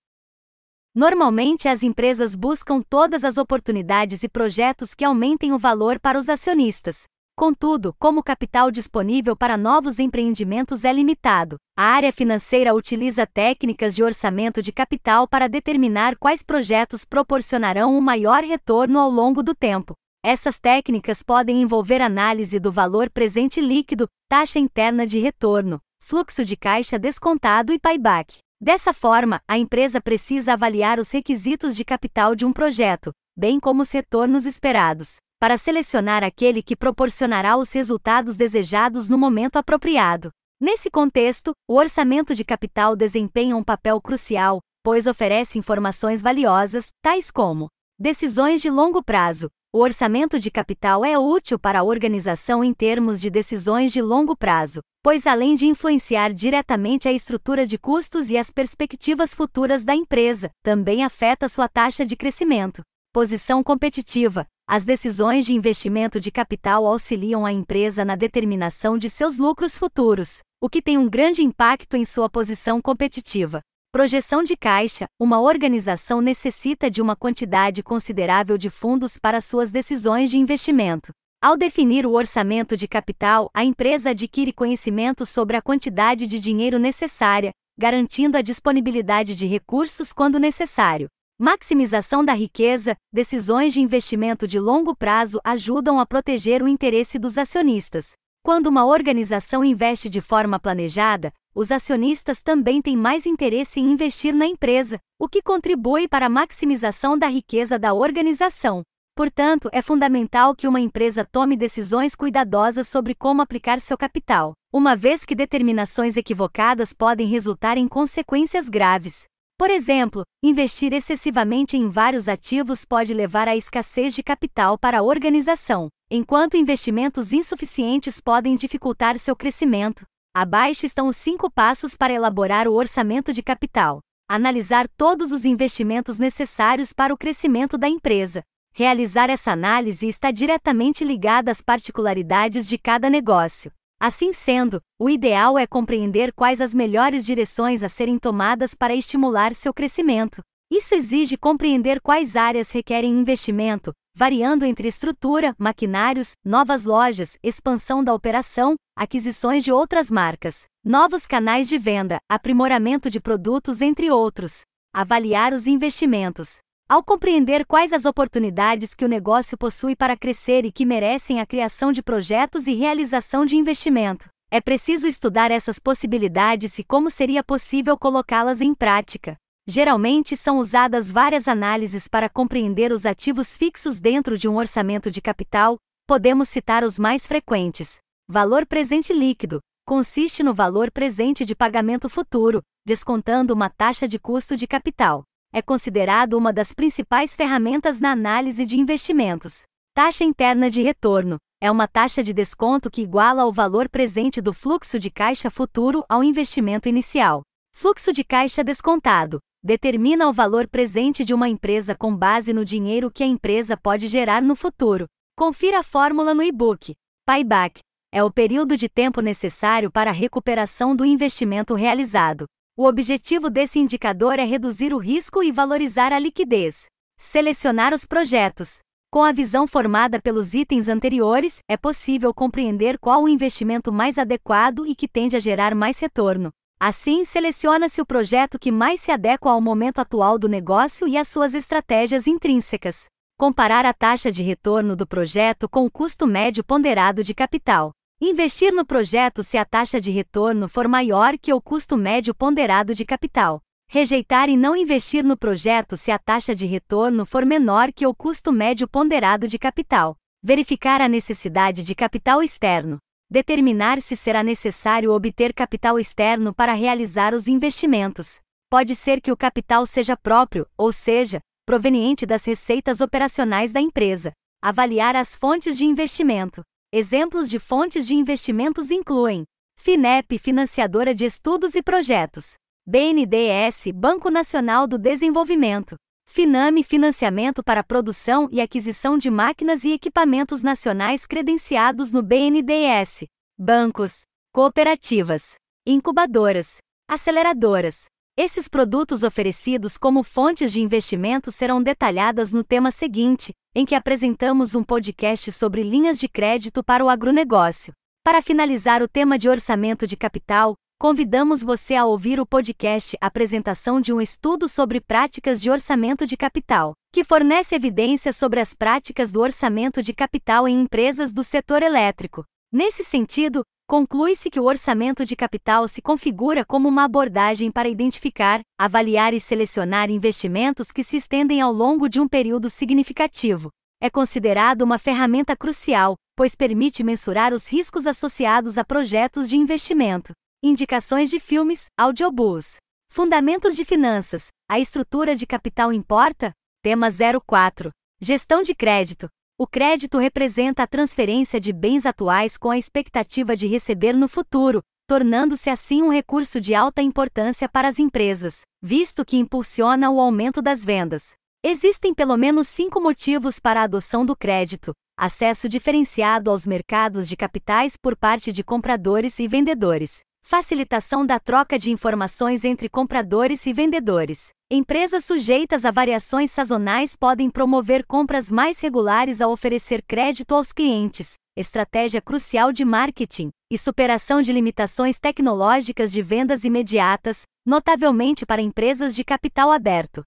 Normalmente, as empresas buscam todas as oportunidades e projetos que aumentem o valor para os acionistas. Contudo, como o capital disponível para novos empreendimentos é limitado, a área financeira utiliza técnicas de orçamento de capital para determinar quais projetos proporcionarão um maior retorno ao longo do tempo. Essas técnicas podem envolver análise do valor presente líquido, taxa interna de retorno, fluxo de caixa descontado e payback. Dessa forma, a empresa precisa avaliar os requisitos de capital de um projeto, bem como os retornos esperados para selecionar aquele que proporcionará os resultados desejados no momento apropriado. Nesse contexto, o orçamento de capital desempenha um papel crucial, pois oferece informações valiosas, tais como decisões de longo prazo. O orçamento de capital é útil para a organização em termos de decisões de longo prazo, pois além de influenciar diretamente a estrutura de custos e as perspectivas futuras da empresa, também afeta sua taxa de crescimento. Posição competitiva. As decisões de investimento de capital auxiliam a empresa na determinação de seus lucros futuros, o que tem um grande impacto em sua posição competitiva. Projeção de caixa: uma organização necessita de uma quantidade considerável de fundos para suas decisões de investimento. Ao definir o orçamento de capital, a empresa adquire conhecimento sobre a quantidade de dinheiro necessária, garantindo a disponibilidade de recursos quando necessário. Maximização da riqueza, decisões de investimento de longo prazo ajudam a proteger o interesse dos acionistas. Quando uma organização investe de forma planejada, os acionistas também têm mais interesse em investir na empresa, o que contribui para a maximização da riqueza da organização. Portanto, é fundamental que uma empresa tome decisões cuidadosas sobre como aplicar seu capital, uma vez que determinações equivocadas podem resultar em consequências graves. Por exemplo, investir excessivamente em vários ativos pode levar à escassez de capital para a organização, enquanto investimentos insuficientes podem dificultar seu crescimento. Abaixo estão os cinco passos para elaborar o orçamento de capital. Analisar todos os investimentos necessários para o crescimento da empresa. Realizar essa análise está diretamente ligada às particularidades de cada negócio. Assim sendo, o ideal é compreender quais as melhores direções a serem tomadas para estimular seu crescimento. Isso exige compreender quais áreas requerem investimento, variando entre estrutura, maquinários, novas lojas, expansão da operação, aquisições de outras marcas, novos canais de venda, aprimoramento de produtos, entre outros. Avaliar os investimentos. Ao compreender quais as oportunidades que o negócio possui para crescer e que merecem a criação de projetos e realização de investimento, é preciso estudar essas possibilidades e como seria possível colocá-las em prática. Geralmente são usadas várias análises para compreender os ativos fixos dentro de um orçamento de capital, podemos citar os mais frequentes. Valor presente líquido consiste no valor presente de pagamento futuro, descontando uma taxa de custo de capital é considerado uma das principais ferramentas na análise de investimentos. Taxa interna de retorno é uma taxa de desconto que iguala ao valor presente do fluxo de caixa futuro ao investimento inicial. Fluxo de caixa descontado determina o valor presente de uma empresa com base no dinheiro que a empresa pode gerar no futuro. Confira a fórmula no e-book. Payback é o período de tempo necessário para a recuperação do investimento realizado. O objetivo desse indicador é reduzir o risco e valorizar a liquidez. Selecionar os projetos. Com a visão formada pelos itens anteriores, é possível compreender qual o investimento mais adequado e que tende a gerar mais retorno. Assim, seleciona-se o projeto que mais se adequa ao momento atual do negócio e às suas estratégias intrínsecas. Comparar a taxa de retorno do projeto com o custo médio ponderado de capital. Investir no projeto se a taxa de retorno for maior que o custo médio ponderado de capital. Rejeitar e não investir no projeto se a taxa de retorno for menor que o custo médio ponderado de capital. Verificar a necessidade de capital externo. Determinar se será necessário obter capital externo para realizar os investimentos. Pode ser que o capital seja próprio, ou seja, proveniente das receitas operacionais da empresa. Avaliar as fontes de investimento. Exemplos de fontes de investimentos incluem FINEP, financiadora de estudos e projetos, BNDES, Banco Nacional do Desenvolvimento, Finame, financiamento para produção e aquisição de máquinas e equipamentos nacionais credenciados no BNDES, bancos, cooperativas, incubadoras, aceleradoras. Esses produtos oferecidos como fontes de investimento serão detalhadas no tema seguinte, em que apresentamos um podcast sobre linhas de crédito para o agronegócio. Para finalizar o tema de orçamento de capital, convidamos você a ouvir o podcast Apresentação de um Estudo sobre Práticas de Orçamento de Capital, que fornece evidências sobre as práticas do orçamento de capital em empresas do setor elétrico. Nesse sentido, conclui-se que o orçamento de capital se configura como uma abordagem para identificar, avaliar e selecionar investimentos que se estendem ao longo de um período significativo. É considerado uma ferramenta crucial, pois permite mensurar os riscos associados a projetos de investimento. Indicações de filmes, audiobooks. Fundamentos de finanças. A estrutura de capital importa? Tema 04. Gestão de crédito. O crédito representa a transferência de bens atuais com a expectativa de receber no futuro, tornando-se assim um recurso de alta importância para as empresas, visto que impulsiona o aumento das vendas. Existem pelo menos cinco motivos para a adoção do crédito: acesso diferenciado aos mercados de capitais por parte de compradores e vendedores, Facilitação da troca de informações entre compradores e vendedores. Empresas sujeitas a variações sazonais podem promover compras mais regulares ao oferecer crédito aos clientes, estratégia crucial de marketing, e superação de limitações tecnológicas de vendas imediatas, notavelmente para empresas de capital aberto.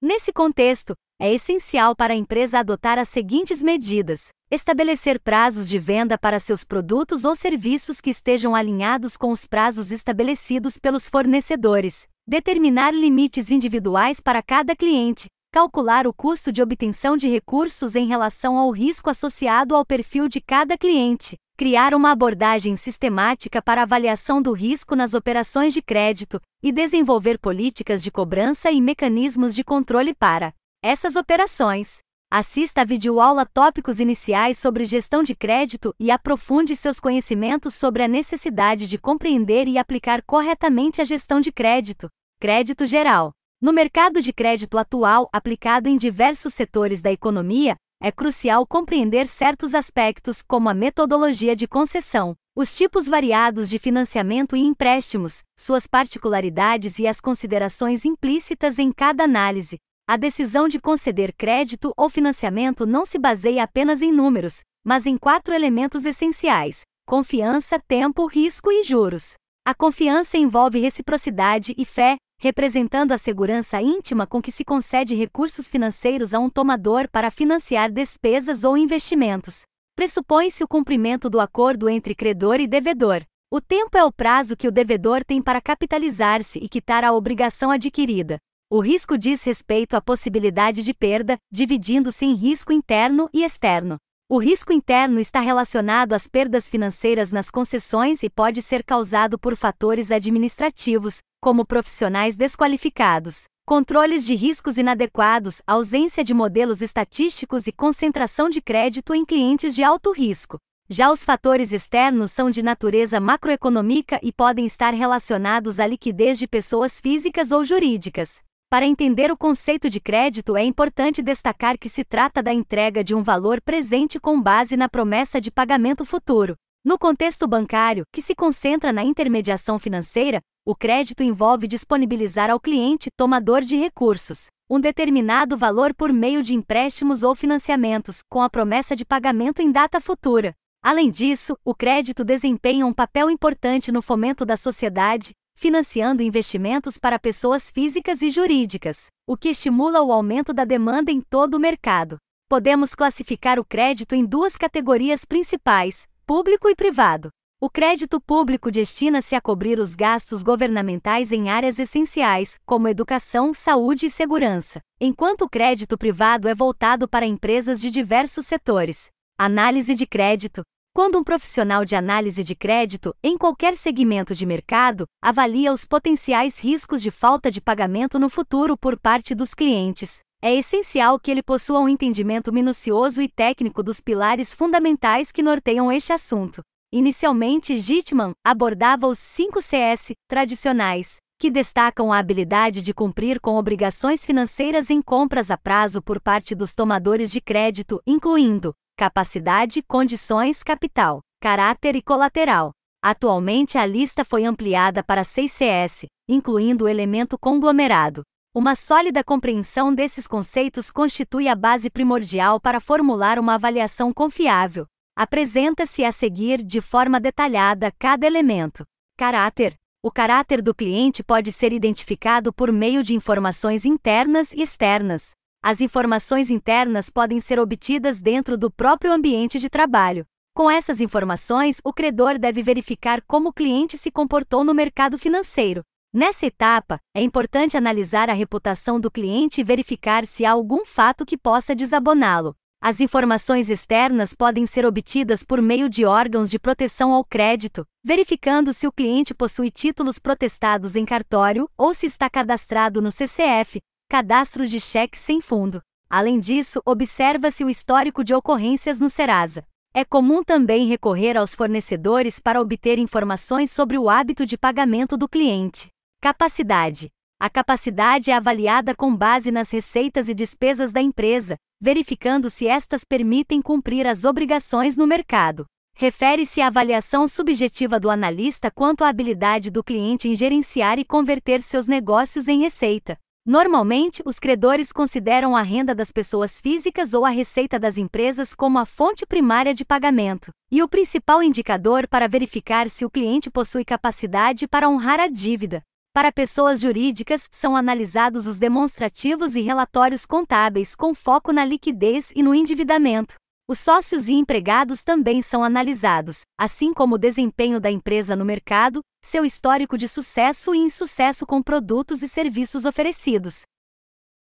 Nesse contexto, é essencial para a empresa adotar as seguintes medidas: Estabelecer prazos de venda para seus produtos ou serviços que estejam alinhados com os prazos estabelecidos pelos fornecedores. Determinar limites individuais para cada cliente. Calcular o custo de obtenção de recursos em relação ao risco associado ao perfil de cada cliente. Criar uma abordagem sistemática para avaliação do risco nas operações de crédito e desenvolver políticas de cobrança e mecanismos de controle para essas operações. Assista a videoaula Tópicos Iniciais sobre Gestão de Crédito e aprofunde seus conhecimentos sobre a necessidade de compreender e aplicar corretamente a gestão de crédito. Crédito geral. No mercado de crédito atual, aplicado em diversos setores da economia, é crucial compreender certos aspectos, como a metodologia de concessão, os tipos variados de financiamento e empréstimos, suas particularidades e as considerações implícitas em cada análise, a decisão de conceder crédito ou financiamento não se baseia apenas em números, mas em quatro elementos essenciais: confiança, tempo, risco e juros. A confiança envolve reciprocidade e fé, representando a segurança íntima com que se concede recursos financeiros a um tomador para financiar despesas ou investimentos. Pressupõe-se o cumprimento do acordo entre credor e devedor. O tempo é o prazo que o devedor tem para capitalizar-se e quitar a obrigação adquirida. O risco diz respeito à possibilidade de perda, dividindo-se em risco interno e externo. O risco interno está relacionado às perdas financeiras nas concessões e pode ser causado por fatores administrativos, como profissionais desqualificados, controles de riscos inadequados, ausência de modelos estatísticos e concentração de crédito em clientes de alto risco. Já os fatores externos são de natureza macroeconômica e podem estar relacionados à liquidez de pessoas físicas ou jurídicas. Para entender o conceito de crédito, é importante destacar que se trata da entrega de um valor presente com base na promessa de pagamento futuro. No contexto bancário, que se concentra na intermediação financeira, o crédito envolve disponibilizar ao cliente, tomador de recursos, um determinado valor por meio de empréstimos ou financiamentos, com a promessa de pagamento em data futura. Além disso, o crédito desempenha um papel importante no fomento da sociedade, financiando investimentos para pessoas físicas e jurídicas, o que estimula o aumento da demanda em todo o mercado. Podemos classificar o crédito em duas categorias principais: público e privado. O crédito público destina-se a cobrir os gastos governamentais em áreas essenciais, como educação, saúde e segurança, enquanto o crédito privado é voltado para empresas de diversos setores. Análise de crédito, quando um profissional de análise de crédito, em qualquer segmento de mercado, avalia os potenciais riscos de falta de pagamento no futuro por parte dos clientes, é essencial que ele possua um entendimento minucioso e técnico dos pilares fundamentais que norteiam este assunto. Inicialmente, Gitman abordava os 5 CS tradicionais, que destacam a habilidade de cumprir com obrigações financeiras em compras a prazo por parte dos tomadores de crédito, incluindo capacidade, condições, capital, caráter e colateral. Atualmente a lista foi ampliada para 6 CS, incluindo o elemento conglomerado. Uma sólida compreensão desses conceitos constitui a base primordial para formular uma avaliação confiável. Apresenta-se a seguir de forma detalhada cada elemento. Caráter. O caráter do cliente pode ser identificado por meio de informações internas e externas, as informações internas podem ser obtidas dentro do próprio ambiente de trabalho. Com essas informações, o credor deve verificar como o cliente se comportou no mercado financeiro. Nessa etapa, é importante analisar a reputação do cliente e verificar se há algum fato que possa desaboná-lo. As informações externas podem ser obtidas por meio de órgãos de proteção ao crédito, verificando se o cliente possui títulos protestados em cartório ou se está cadastrado no CCF, cadastro de cheque sem fundo. Além disso, observa-se o histórico de ocorrências no Serasa. É comum também recorrer aos fornecedores para obter informações sobre o hábito de pagamento do cliente. Capacidade. A capacidade é avaliada com base nas receitas e despesas da empresa, verificando se estas permitem cumprir as obrigações no mercado. Refere-se à avaliação subjetiva do analista quanto à habilidade do cliente em gerenciar e converter seus negócios em receita. Normalmente, os credores consideram a renda das pessoas físicas ou a receita das empresas como a fonte primária de pagamento, e o principal indicador para verificar se o cliente possui capacidade para honrar a dívida. Para pessoas jurídicas, são analisados os demonstrativos e relatórios contábeis com foco na liquidez e no endividamento. Os sócios e empregados também são analisados, assim como o desempenho da empresa no mercado, seu histórico de sucesso e insucesso com produtos e serviços oferecidos.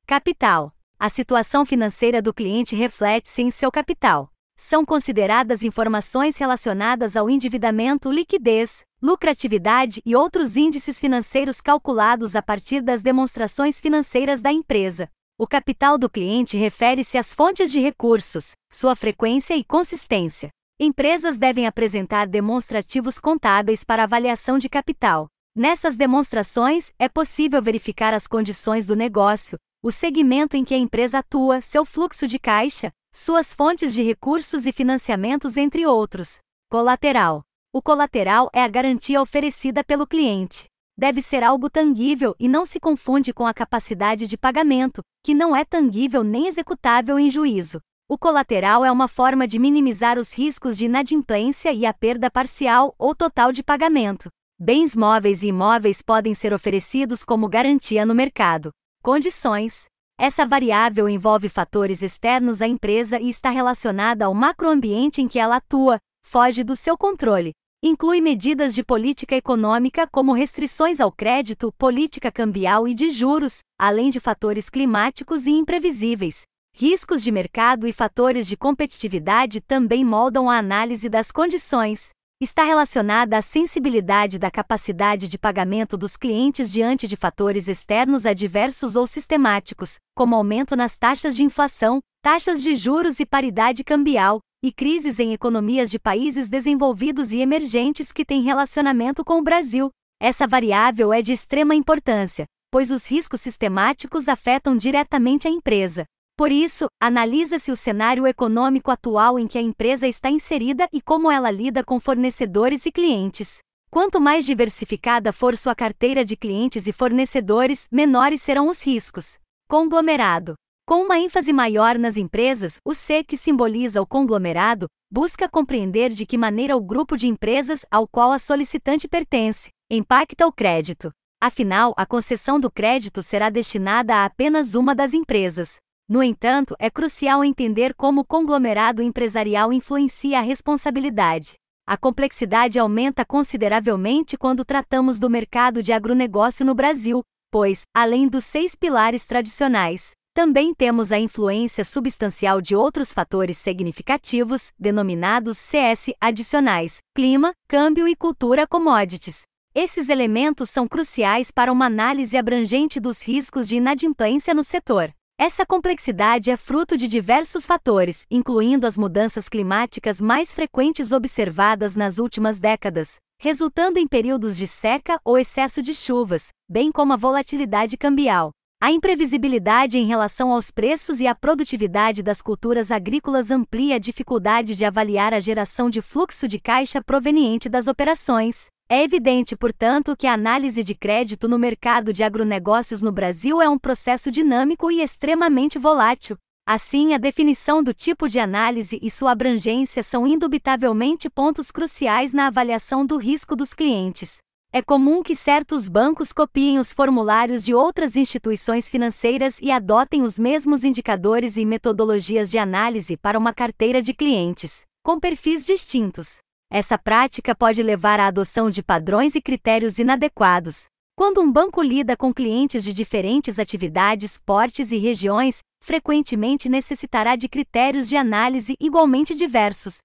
Capital: A situação financeira do cliente reflete-se em seu capital. São consideradas informações relacionadas ao endividamento, liquidez, lucratividade e outros índices financeiros calculados a partir das demonstrações financeiras da empresa. O capital do cliente refere-se às fontes de recursos, sua frequência e consistência. Empresas devem apresentar demonstrativos contábeis para avaliação de capital. Nessas demonstrações, é possível verificar as condições do negócio, o segmento em que a empresa atua, seu fluxo de caixa, suas fontes de recursos e financiamentos, entre outros. Colateral: O colateral é a garantia oferecida pelo cliente deve ser algo tangível e não se confunde com a capacidade de pagamento, que não é tangível nem executável em juízo. O colateral é uma forma de minimizar os riscos de inadimplência e a perda parcial ou total de pagamento. Bens móveis e imóveis podem ser oferecidos como garantia no mercado. Condições: essa variável envolve fatores externos à empresa e está relacionada ao macroambiente em que ela atua, foge do seu controle. Inclui medidas de política econômica como restrições ao crédito, política cambial e de juros, além de fatores climáticos e imprevisíveis. Riscos de mercado e fatores de competitividade também moldam a análise das condições. Está relacionada à sensibilidade da capacidade de pagamento dos clientes diante de fatores externos adversos ou sistemáticos, como aumento nas taxas de inflação, taxas de juros e paridade cambial, e crises em economias de países desenvolvidos e emergentes que têm relacionamento com o Brasil. Essa variável é de extrema importância, pois os riscos sistemáticos afetam diretamente a empresa. Por isso, analisa-se o cenário econômico atual em que a empresa está inserida e como ela lida com fornecedores e clientes. Quanto mais diversificada for sua carteira de clientes e fornecedores, menores serão os riscos. Conglomerado com uma ênfase maior nas empresas, o C, que simboliza o conglomerado, busca compreender de que maneira o grupo de empresas ao qual a solicitante pertence impacta o crédito. Afinal, a concessão do crédito será destinada a apenas uma das empresas. No entanto, é crucial entender como o conglomerado empresarial influencia a responsabilidade. A complexidade aumenta consideravelmente quando tratamos do mercado de agronegócio no Brasil, pois, além dos seis pilares tradicionais, também temos a influência substancial de outros fatores significativos, denominados CS adicionais: clima, câmbio e cultura commodities. Esses elementos são cruciais para uma análise abrangente dos riscos de inadimplência no setor. Essa complexidade é fruto de diversos fatores, incluindo as mudanças climáticas mais frequentes observadas nas últimas décadas, resultando em períodos de seca ou excesso de chuvas, bem como a volatilidade cambial. A imprevisibilidade em relação aos preços e à produtividade das culturas agrícolas amplia a dificuldade de avaliar a geração de fluxo de caixa proveniente das operações. É evidente, portanto, que a análise de crédito no mercado de agronegócios no Brasil é um processo dinâmico e extremamente volátil. Assim, a definição do tipo de análise e sua abrangência são indubitavelmente pontos cruciais na avaliação do risco dos clientes. É comum que certos bancos copiem os formulários de outras instituições financeiras e adotem os mesmos indicadores e metodologias de análise para uma carteira de clientes, com perfis distintos. Essa prática pode levar à adoção de padrões e critérios inadequados. Quando um banco lida com clientes de diferentes atividades, portes e regiões, frequentemente necessitará de critérios de análise igualmente diversos,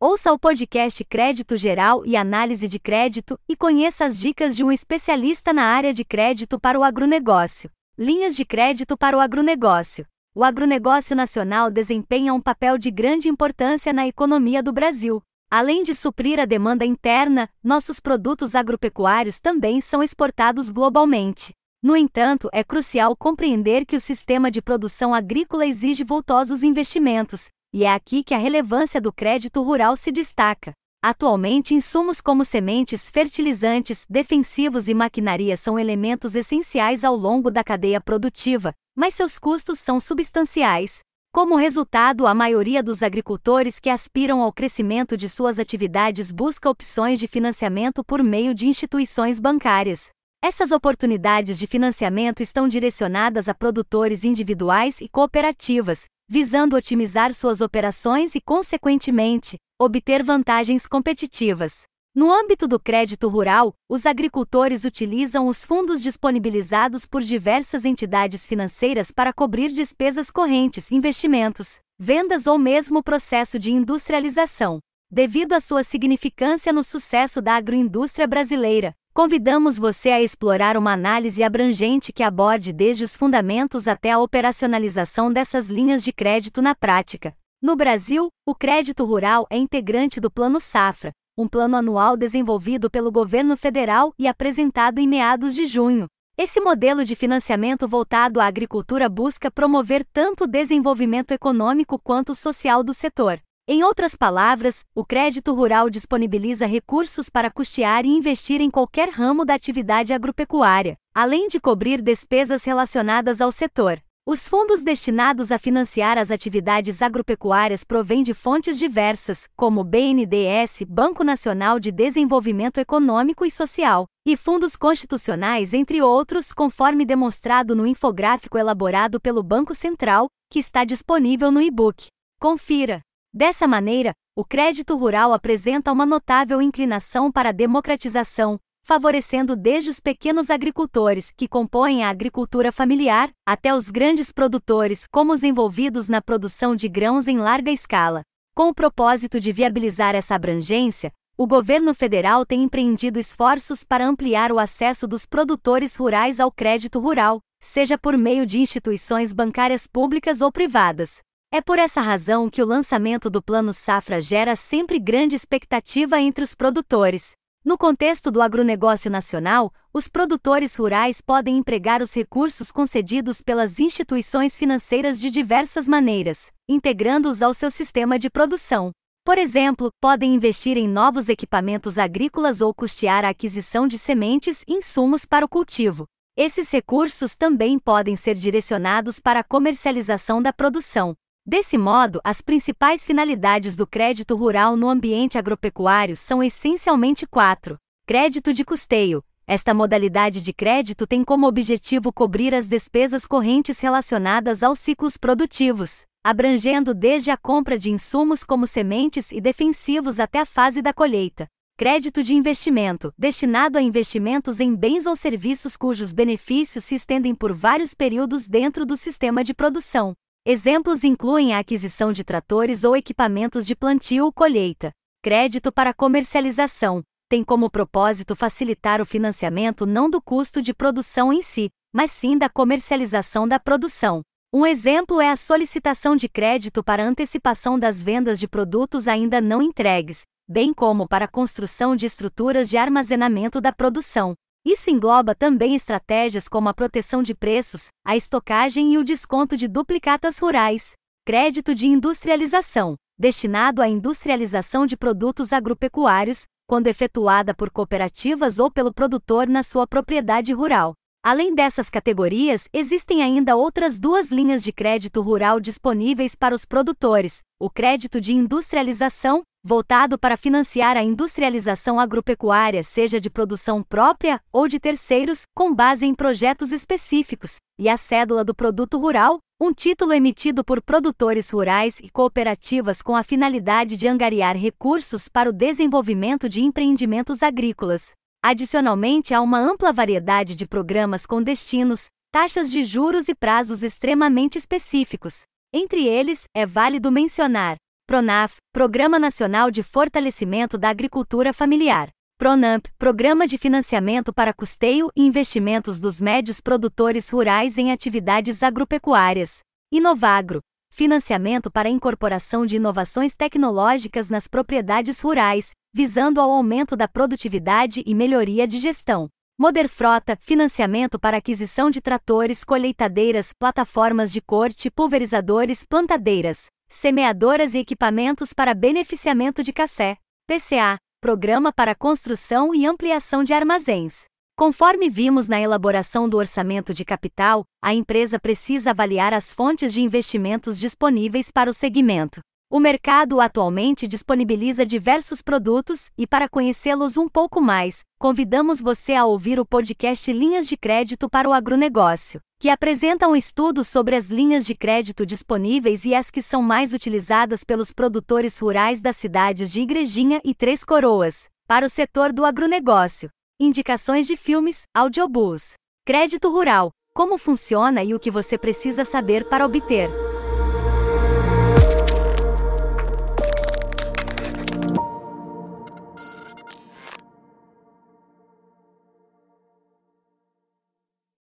Ouça o podcast Crédito Geral e Análise de Crédito e conheça as dicas de um especialista na área de crédito para o agronegócio. Linhas de crédito para o agronegócio. O agronegócio nacional desempenha um papel de grande importância na economia do Brasil. Além de suprir a demanda interna, nossos produtos agropecuários também são exportados globalmente. No entanto, é crucial compreender que o sistema de produção agrícola exige voltosos investimentos, e é aqui que a relevância do crédito rural se destaca. Atualmente, insumos como sementes, fertilizantes, defensivos e maquinaria são elementos essenciais ao longo da cadeia produtiva, mas seus custos são substanciais. Como resultado, a maioria dos agricultores que aspiram ao crescimento de suas atividades busca opções de financiamento por meio de instituições bancárias. Essas oportunidades de financiamento estão direcionadas a produtores individuais e cooperativas, visando otimizar suas operações e, consequentemente, obter vantagens competitivas. No âmbito do crédito rural, os agricultores utilizam os fundos disponibilizados por diversas entidades financeiras para cobrir despesas correntes, investimentos, vendas ou mesmo o processo de industrialização. Devido à sua significância no sucesso da agroindústria brasileira, convidamos você a explorar uma análise abrangente que aborde desde os fundamentos até a operacionalização dessas linhas de crédito na prática. No Brasil, o crédito rural é integrante do Plano Safra, um plano anual desenvolvido pelo governo federal e apresentado em meados de junho. Esse modelo de financiamento voltado à agricultura busca promover tanto o desenvolvimento econômico quanto o social do setor. Em outras palavras, o crédito rural disponibiliza recursos para custear e investir em qualquer ramo da atividade agropecuária, além de cobrir despesas relacionadas ao setor. Os fundos destinados a financiar as atividades agropecuárias provêm de fontes diversas, como BNDES, Banco Nacional de Desenvolvimento Econômico e Social, e fundos constitucionais, entre outros, conforme demonstrado no infográfico elaborado pelo Banco Central, que está disponível no e-book. Confira. Dessa maneira, o crédito rural apresenta uma notável inclinação para a democratização, favorecendo desde os pequenos agricultores que compõem a agricultura familiar, até os grandes produtores, como os envolvidos na produção de grãos em larga escala. Com o propósito de viabilizar essa abrangência, o governo federal tem empreendido esforços para ampliar o acesso dos produtores rurais ao crédito rural, seja por meio de instituições bancárias públicas ou privadas. É por essa razão que o lançamento do Plano Safra gera sempre grande expectativa entre os produtores, no contexto do agronegócio nacional, os produtores rurais podem empregar os recursos concedidos pelas instituições financeiras de diversas maneiras, integrando-os ao seu sistema de produção. Por exemplo, podem investir em novos equipamentos agrícolas ou custear a aquisição de sementes e insumos para o cultivo. Esses recursos também podem ser direcionados para a comercialização da produção, Desse modo, as principais finalidades do crédito rural no ambiente agropecuário são essencialmente quatro: crédito de custeio. Esta modalidade de crédito tem como objetivo cobrir as despesas correntes relacionadas aos ciclos produtivos, abrangendo desde a compra de insumos como sementes e defensivos até a fase da colheita. Crédito de investimento, destinado a investimentos em bens ou serviços cujos benefícios se estendem por vários períodos dentro do sistema de produção. Exemplos incluem a aquisição de tratores ou equipamentos de plantio ou colheita. Crédito para comercialização tem como propósito facilitar o financiamento não do custo de produção em si, mas sim da comercialização da produção. Um exemplo é a solicitação de crédito para antecipação das vendas de produtos ainda não entregues, bem como para a construção de estruturas de armazenamento da produção. Isso engloba também estratégias como a proteção de preços, a estocagem e o desconto de duplicatas rurais. Crédito de industrialização, destinado à industrialização de produtos agropecuários, quando efetuada por cooperativas ou pelo produtor na sua propriedade rural. Além dessas categorias, existem ainda outras duas linhas de crédito rural disponíveis para os produtores: o crédito de industrialização voltado para financiar a industrialização agropecuária, seja de produção própria ou de terceiros, com base em projetos específicos, e a cédula do produto rural, um título emitido por produtores rurais e cooperativas com a finalidade de angariar recursos para o desenvolvimento de empreendimentos agrícolas. Adicionalmente, há uma ampla variedade de programas com destinos, taxas de juros e prazos extremamente específicos. Entre eles, é válido mencionar PRONAF, Programa Nacional de Fortalecimento da Agricultura Familiar. PRONAMP, Programa de Financiamento para Custeio e Investimentos dos Médios Produtores Rurais em Atividades Agropecuárias. Inovagro, Financiamento para incorporação de inovações tecnológicas nas propriedades rurais, visando ao aumento da produtividade e melhoria de gestão. Moderfrota, financiamento para aquisição de tratores, colheitadeiras, plataformas de corte, pulverizadores, plantadeiras semeadoras e equipamentos para beneficiamento de café, PCA, Programa para Construção e Ampliação de Armazéns. Conforme vimos na elaboração do orçamento de capital, a empresa precisa avaliar as fontes de investimentos disponíveis para o segmento. O mercado atualmente disponibiliza diversos produtos e, para conhecê-los um pouco mais, convidamos você a ouvir o podcast Linhas de Crédito para o Agronegócio, que apresenta um estudo sobre as linhas de crédito disponíveis e as que são mais utilizadas pelos produtores rurais das cidades de Igrejinha e Três Coroas, para o setor do agronegócio. Indicações de filmes, audiobooks. Crédito rural: como funciona e o que você precisa saber para obter.